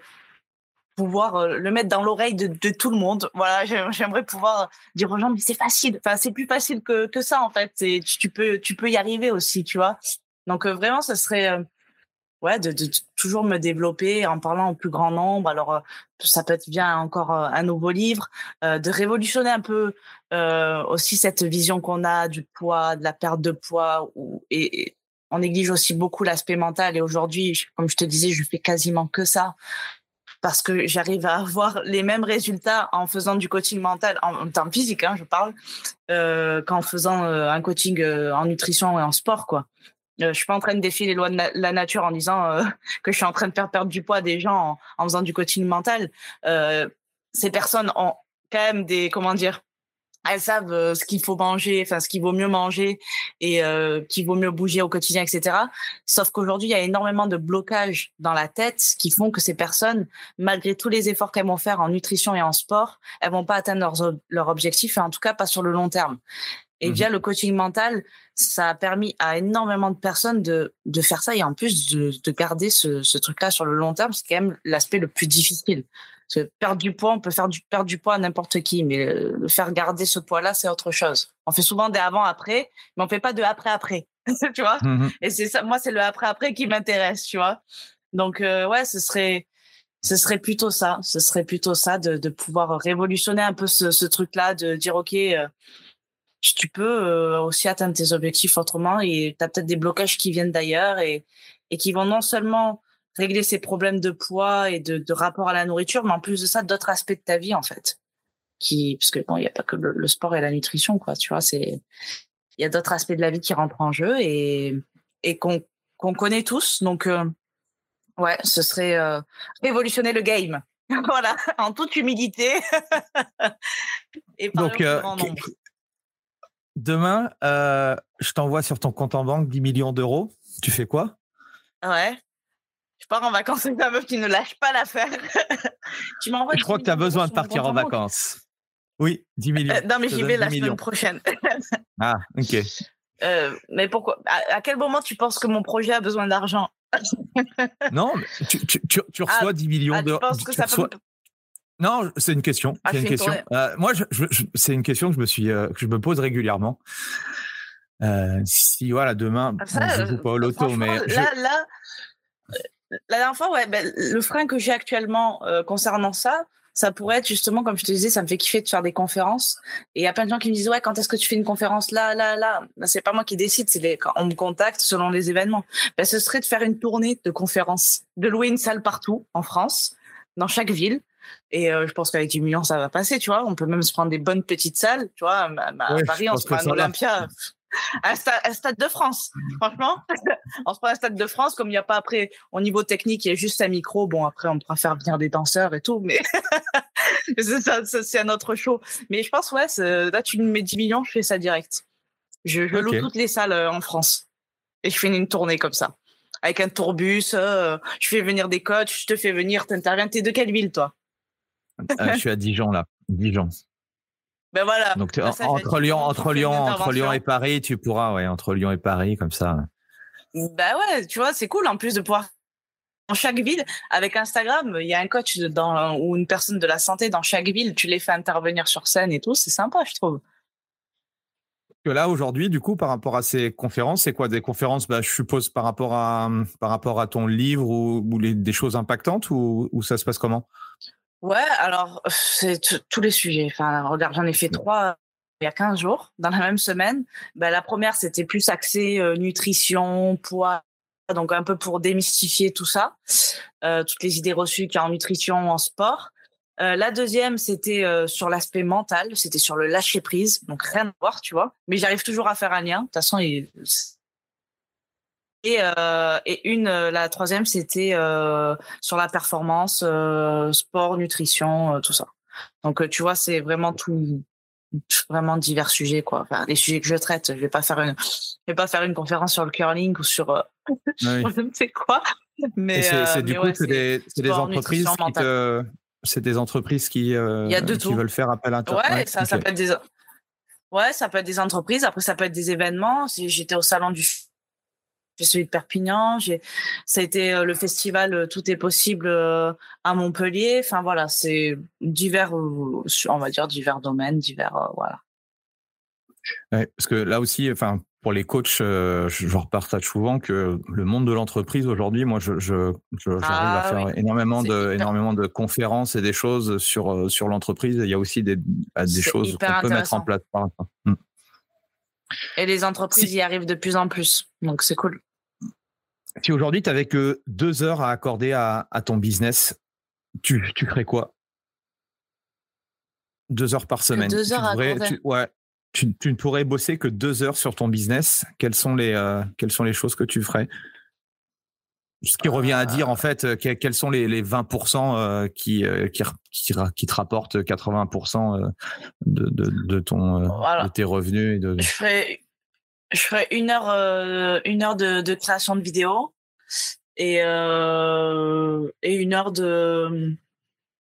pouvoir euh, le mettre dans l'oreille de, tout le monde. Voilà, j'aimerais pouvoir dire aux gens, mais c'est facile. Enfin, c'est plus facile que, que ça, en fait. Tu peux, tu peux y arriver aussi, tu vois. Donc, euh, vraiment, ce serait, de, toujours me développer en parlant au plus grand nombre. Alors, euh, ça peut être bien encore euh, un nouveau livre, euh, de révolutionner un peu aussi cette vision qu'on a du poids, de la perte de poids, et, on néglige aussi beaucoup l'aspect mental. Et aujourd'hui, comme je te disais, je fais quasiment que ça parce que j'arrive à avoir les mêmes résultats en faisant du coaching mental en, en temps physique, hein, je parle, qu'en faisant un coaching en nutrition et en sport, quoi. Euh, je suis pas en train de défier les lois de la nature en disant euh, que je suis en train de faire perdre du poids des gens en, faisant du coaching mental. Euh, ces personnes ont quand même des comment dire elles savent ce qu'il faut manger, enfin ce qu'il vaut mieux manger et euh, qu'il vaut mieux bouger au quotidien, etc. Sauf qu'aujourd'hui, il y a énormément de blocages dans la tête qui font que ces personnes, malgré tous les efforts qu'elles vont faire en nutrition et en sport, elles vont pas atteindre leurs, leurs objectifs, et en tout cas pas sur le long terme. Et mmh via le coaching mental, ça a permis à énormément de personnes de, de faire ça et en plus de, de garder ce, ce truc-là sur le long terme, c'est quand même l'aspect le plus difficile. Parce que perdre du poids, on peut faire du, perdre du poids à n'importe qui, mais le, faire garder ce poids-là, c'est autre chose. On fait souvent des avant-après, mais on fait pas de après-après, tu vois. Mmh et c'est ça, moi, c'est le après-après qui m'intéresse, tu vois. Donc, euh, ouais, ce serait, ce serait plutôt ça. Ce serait plutôt ça de, de pouvoir révolutionner un peu ce, ce truc-là, de dire, OK, euh, tu peux euh, aussi atteindre tes objectifs autrement et tu as peut-être des blocages qui viennent d'ailleurs et, et qui vont non seulement régler ces problèmes de poids et de, de rapport à la nourriture, mais en plus de ça, d'autres aspects de ta vie, en fait. Qui, parce que bon, il n'y a pas que le, sport et la nutrition, quoi, tu vois, c'est, il y a d'autres aspects de la vie qui rentrent en jeu et, et qu'on, qu'on connaît tous. Donc, euh, ouais, ce serait euh, révolutionner le game. voilà, en toute humilité. et Donc, nombre. Demain, euh, je t'envoie sur ton compte en banque 10 millions d'euros. Tu fais quoi? Ouais. Je pars en vacances avec ma meuf qui ne lâche pas l'affaire. tu m'envoies. Je crois que tu as besoin de partir en vacances. Oui, 10 millions. non, mais j'y vais la semaine prochaine. ah, ok. mais pourquoi à, quel moment tu penses que mon projet a besoin d'argent? Non, tu, tu, tu, reçois 10 millions ah, de. Que ça reçois... Non, c'est une question. Ah, c'est une question. Euh, moi, je, c'est une question que je me suis, euh, que je me pose régulièrement. Euh, si voilà, demain, ah, je joue pas au loto, mais là, là, la dernière fois, ouais, ben, le frein que j'ai actuellement concernant ça, ça pourrait être justement, comme je te disais, ça me fait kiffer de faire des conférences. Et il y a plein de gens qui me disent, ouais, quand est-ce que tu fais une conférence? Là, là, là ben, C'est pas moi qui décide, c'est quand on me contacte selon les événements. Ben, ce serait de faire une tournée de conférences, de louer une salle partout en France, dans chaque ville, et euh, je pense qu'avec 10 millions, ça va passer, tu vois. On peut même se prendre des bonnes petites salles, tu vois. À, Paris, on se prend un Olympia. Un stade, de France, franchement. on se prend un stade de France, comme il n'y a pas après, au niveau technique, il y a juste un micro. Bon, après, on pourra faire venir des danseurs et tout, mais c'est un autre show. Mais je pense, ouais, là, tu me mets 10 millions, je fais ça direct. Je, loue toutes les salles euh, en France. Et je fais une tournée comme ça. Avec un tourbus, euh, je fais venir des coachs, je te fais venir, t'interviens. T'es de quelle ville, toi? Je suis à Dijon là, Dijon. Ben voilà. Donc entre Lyon, entre Lyon, entre Lyon et Paris, tu pourras, ouais, entre Lyon et Paris comme ça. Bah ouais, tu vois, c'est cool en plus de pouvoir dans chaque ville avec Instagram, il y a un coach dans, ou une personne de la santé dans chaque ville, tu les fais intervenir sur scène et tout, c'est sympa, je trouve. Que là aujourd'hui, du coup, par rapport à ces conférences, c'est quoi? Des conférences bah, Je suppose par rapport à par rapport à ton livre ou, des choses impactantes ou, ou ça se passe comment? Ouais, alors c'est tous les sujets. Enfin, regarde, j'en ai fait trois il y a 15 jours, dans la même semaine. Ben, la première, c'était plus axé euh, nutrition, poids, donc un peu pour démystifier tout ça, euh, toutes les idées reçues qu'il y a en nutrition, en sport. Euh, la deuxième, c'était euh, sur l'aspect mental, c'était sur le lâcher prise, donc rien à voir, tu vois. Mais j'arrive toujours à faire un lien. De toute façon, il, et, euh, et une, euh, la troisième, c'était euh, sur la performance, euh, sport, nutrition, euh, tout ça. Donc, tu vois, c'est vraiment tout, vraiment divers sujets, quoi. Enfin, les sujets que je traite. Je vais pas faire une, je vais pas faire une conférence sur le curling ou sur, je ne sais quoi. Mais c'est du coup, c'est des, des, entreprises qui te, c'est des entreprises qui, Il y a de qui veulent faire appel à toi. Ouais, ça, ça peut être des, ouais, ça peut être des entreprises. Après, ça peut être des événements. Si j'étais au salon du j'ai celui de Perpignan, j'ai ça a été euh, le festival euh, Tout est possible euh, à Montpellier. Enfin voilà, c'est divers, on va dire divers domaines, divers voilà. parce que là aussi, enfin pour les coachs, je, je repartage souvent que le monde de l'entreprise aujourd'hui, moi, je, j'arrive à ah faire énormément de énormément de conférences et des choses sur sur l'entreprise. Il y a aussi des bah, des choses qu'on peut mettre en place. Mmh. Et les entreprises y arrivent de plus en plus, donc c'est cool. Si aujourd'hui, tu n'avais que deux heures à accorder à, ton business, tu, tu ferais quoi? Deux heures par semaine. deux heures tu, ouais, tu, ne pourrais bosser que deux heures sur ton business. Quelles sont les, euh, quelles sont les choses que tu ferais? Ce qui revient à dire, en euh. fait, euh, quels sont les, les 20% qui, qui, qui, te rapportent 80% de, de, de, ton, de tes revenus et de... Je ferais je ferai une heure, euh, une heure de, de, création de vidéo et, euh, et une heure de,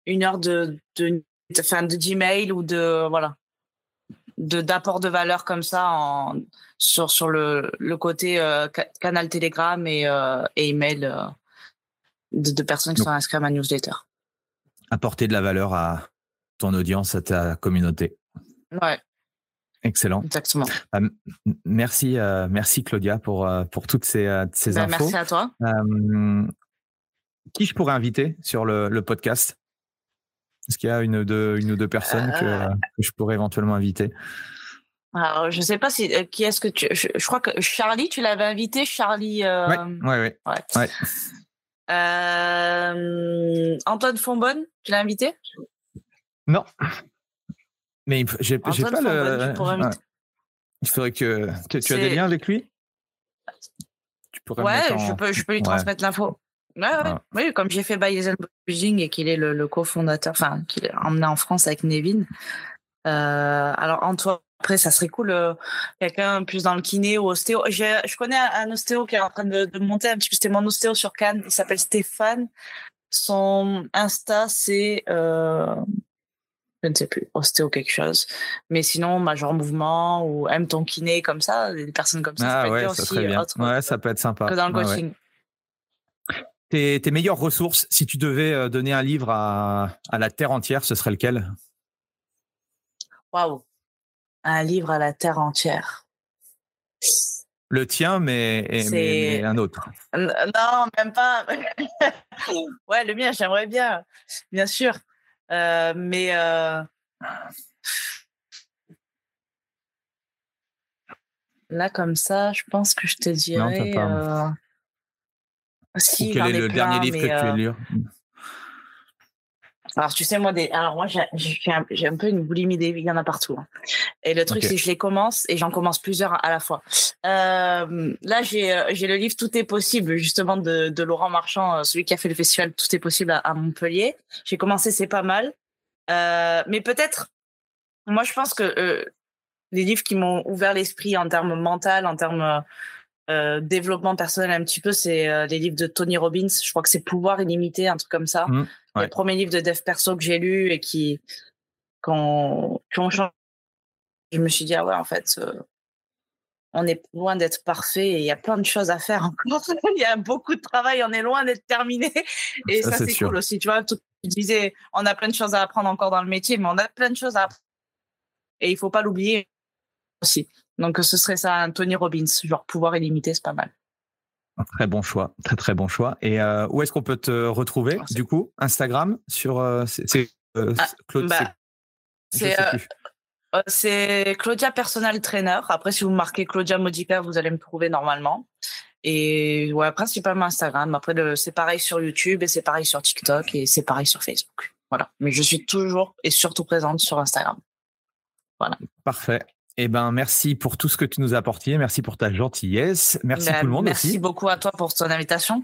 une heure de, de, enfin, de Gmail ou de, voilà, de d'apport de valeur comme ça en, sur, sur le, le côté euh, canal Telegram et, et email de, de, personnes qui sont inscrites à ma newsletter. Apporter de la valeur à ton audience, à ta communauté. Ouais. Excellent. Exactement. Ah, merci, euh, merci Claudia pour, euh, pour toutes ces, euh, ces ben, infos. Merci à toi. qui je pourrais inviter sur le, le podcast? Est-ce qu'il y a une ou deux, une ou deux personnes que, je pourrais éventuellement inviter? alors, je ne sais pas si qui est-ce que tu. Je, crois que Charlie, tu l'avais invité, Charlie. Oui, oui, oui. Antoine Fonbonne, tu l'as invité? Non. Mais j'ai pas le. Il faudrait que, que tu as des liens avec lui? Tu pourrais ouais, je, peux, je peux lui transmettre l'info. Ouais, ouais. Ah. Oui, comme j'ai fait Bayesian Publishing et qu'il est le, le cofondateur, enfin, qu'il est emmené en France avec Nevin. Euh, alors, Antoine, Après, ça serait cool, euh, quelqu'un plus dans le kiné ou ostéo. Je connais un, ostéo qui est en train de, monter un petit peu. C'était mon ostéo sur Cannes. Il s'appelle Stéphane. Son Insta, c'est, euh, je ne sais plus, ostéo quelque chose. Mais sinon, major mouvement ou aime ton kiné comme ça, des personnes comme ça. Ah ça ouais, ça serait bien. ouais, ça peut être sympa. Que dans le coaching. Tes, tes, meilleures ressources, si tu devais euh, donner un livre à, à la terre entière, ce serait lequel? Waouh un livre à la terre entière. Le tien, mais, un autre. Non, même pas. ouais, le mien, j'aimerais bien, bien sûr. Euh, mais euh, là, comme ça, je pense que je te dirais. Non, euh... Si, quel est le dernier livre que tu as lu? Alors, tu sais, moi, des... alors moi, j'ai un, un, peu une boulimie des... Il y en a partout. Hein. Et le truc, c'est que je les commence et j'en commence plusieurs à la fois. Euh, là, j'ai euh, le livre Tout est possible, justement, de, de, Laurent Marchand, euh, celui qui a fait le festival Tout est possible à, Montpellier. J'ai commencé, c'est pas mal. Euh, mais peut-être, moi, je pense que euh, les livres qui m'ont ouvert l'esprit en termes mental, en termes euh, développement personnel un petit peu, c'est les livres de Tony Robbins. Je crois que c'est Pouvoir illimité, un truc comme ça. Mmh. Les premiers livres de dev perso que j'ai lus et qui, quand, ont changé, je me suis dit, ah ouais, en fait, euh, on est loin d'être parfait et il y a plein de choses à faire encore. il y a beaucoup de travail, on est loin d'être terminé. Et ça, c'est cool aussi. Tu vois, tu disais, on a plein de choses à apprendre encore dans le métier, mais on a plein de choses à apprendre. Et il faut pas l'oublier aussi. Donc, ce serait ça, Tony Robbins, genre pouvoir illimité, c'est pas mal. Très bon choix, très très bon choix. Et euh, où est-ce qu'on peut te retrouver du coup? Instagram? Sur euh, euh, ah. Bah, c'est Claudia Personal Trainer. Après, si vous marquez Claudia Modica, vous allez me trouver normalement. Et ouais, principalement Instagram. Après, c'est pareil sur YouTube et c'est pareil sur TikTok et c'est pareil sur Facebook. Voilà. Mais je suis toujours et surtout présente sur Instagram. Voilà. Parfait. Eh ben, merci pour tout ce que tu nous as apporté. Merci pour ta gentillesse. Merci ben, tout le monde merci beaucoup à toi pour ton invitation.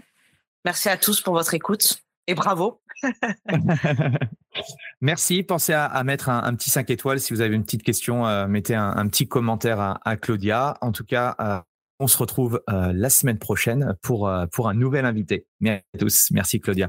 Merci à tous pour votre écoute et bravo. merci. Pensez à, mettre un, petit 5 étoiles si vous avez une petite question. Euh, mettez un, petit commentaire à, Claudia. En tout cas, euh, on se retrouve euh, la semaine prochaine pour, pour un nouvel invité. Merci à tous. Merci Claudia.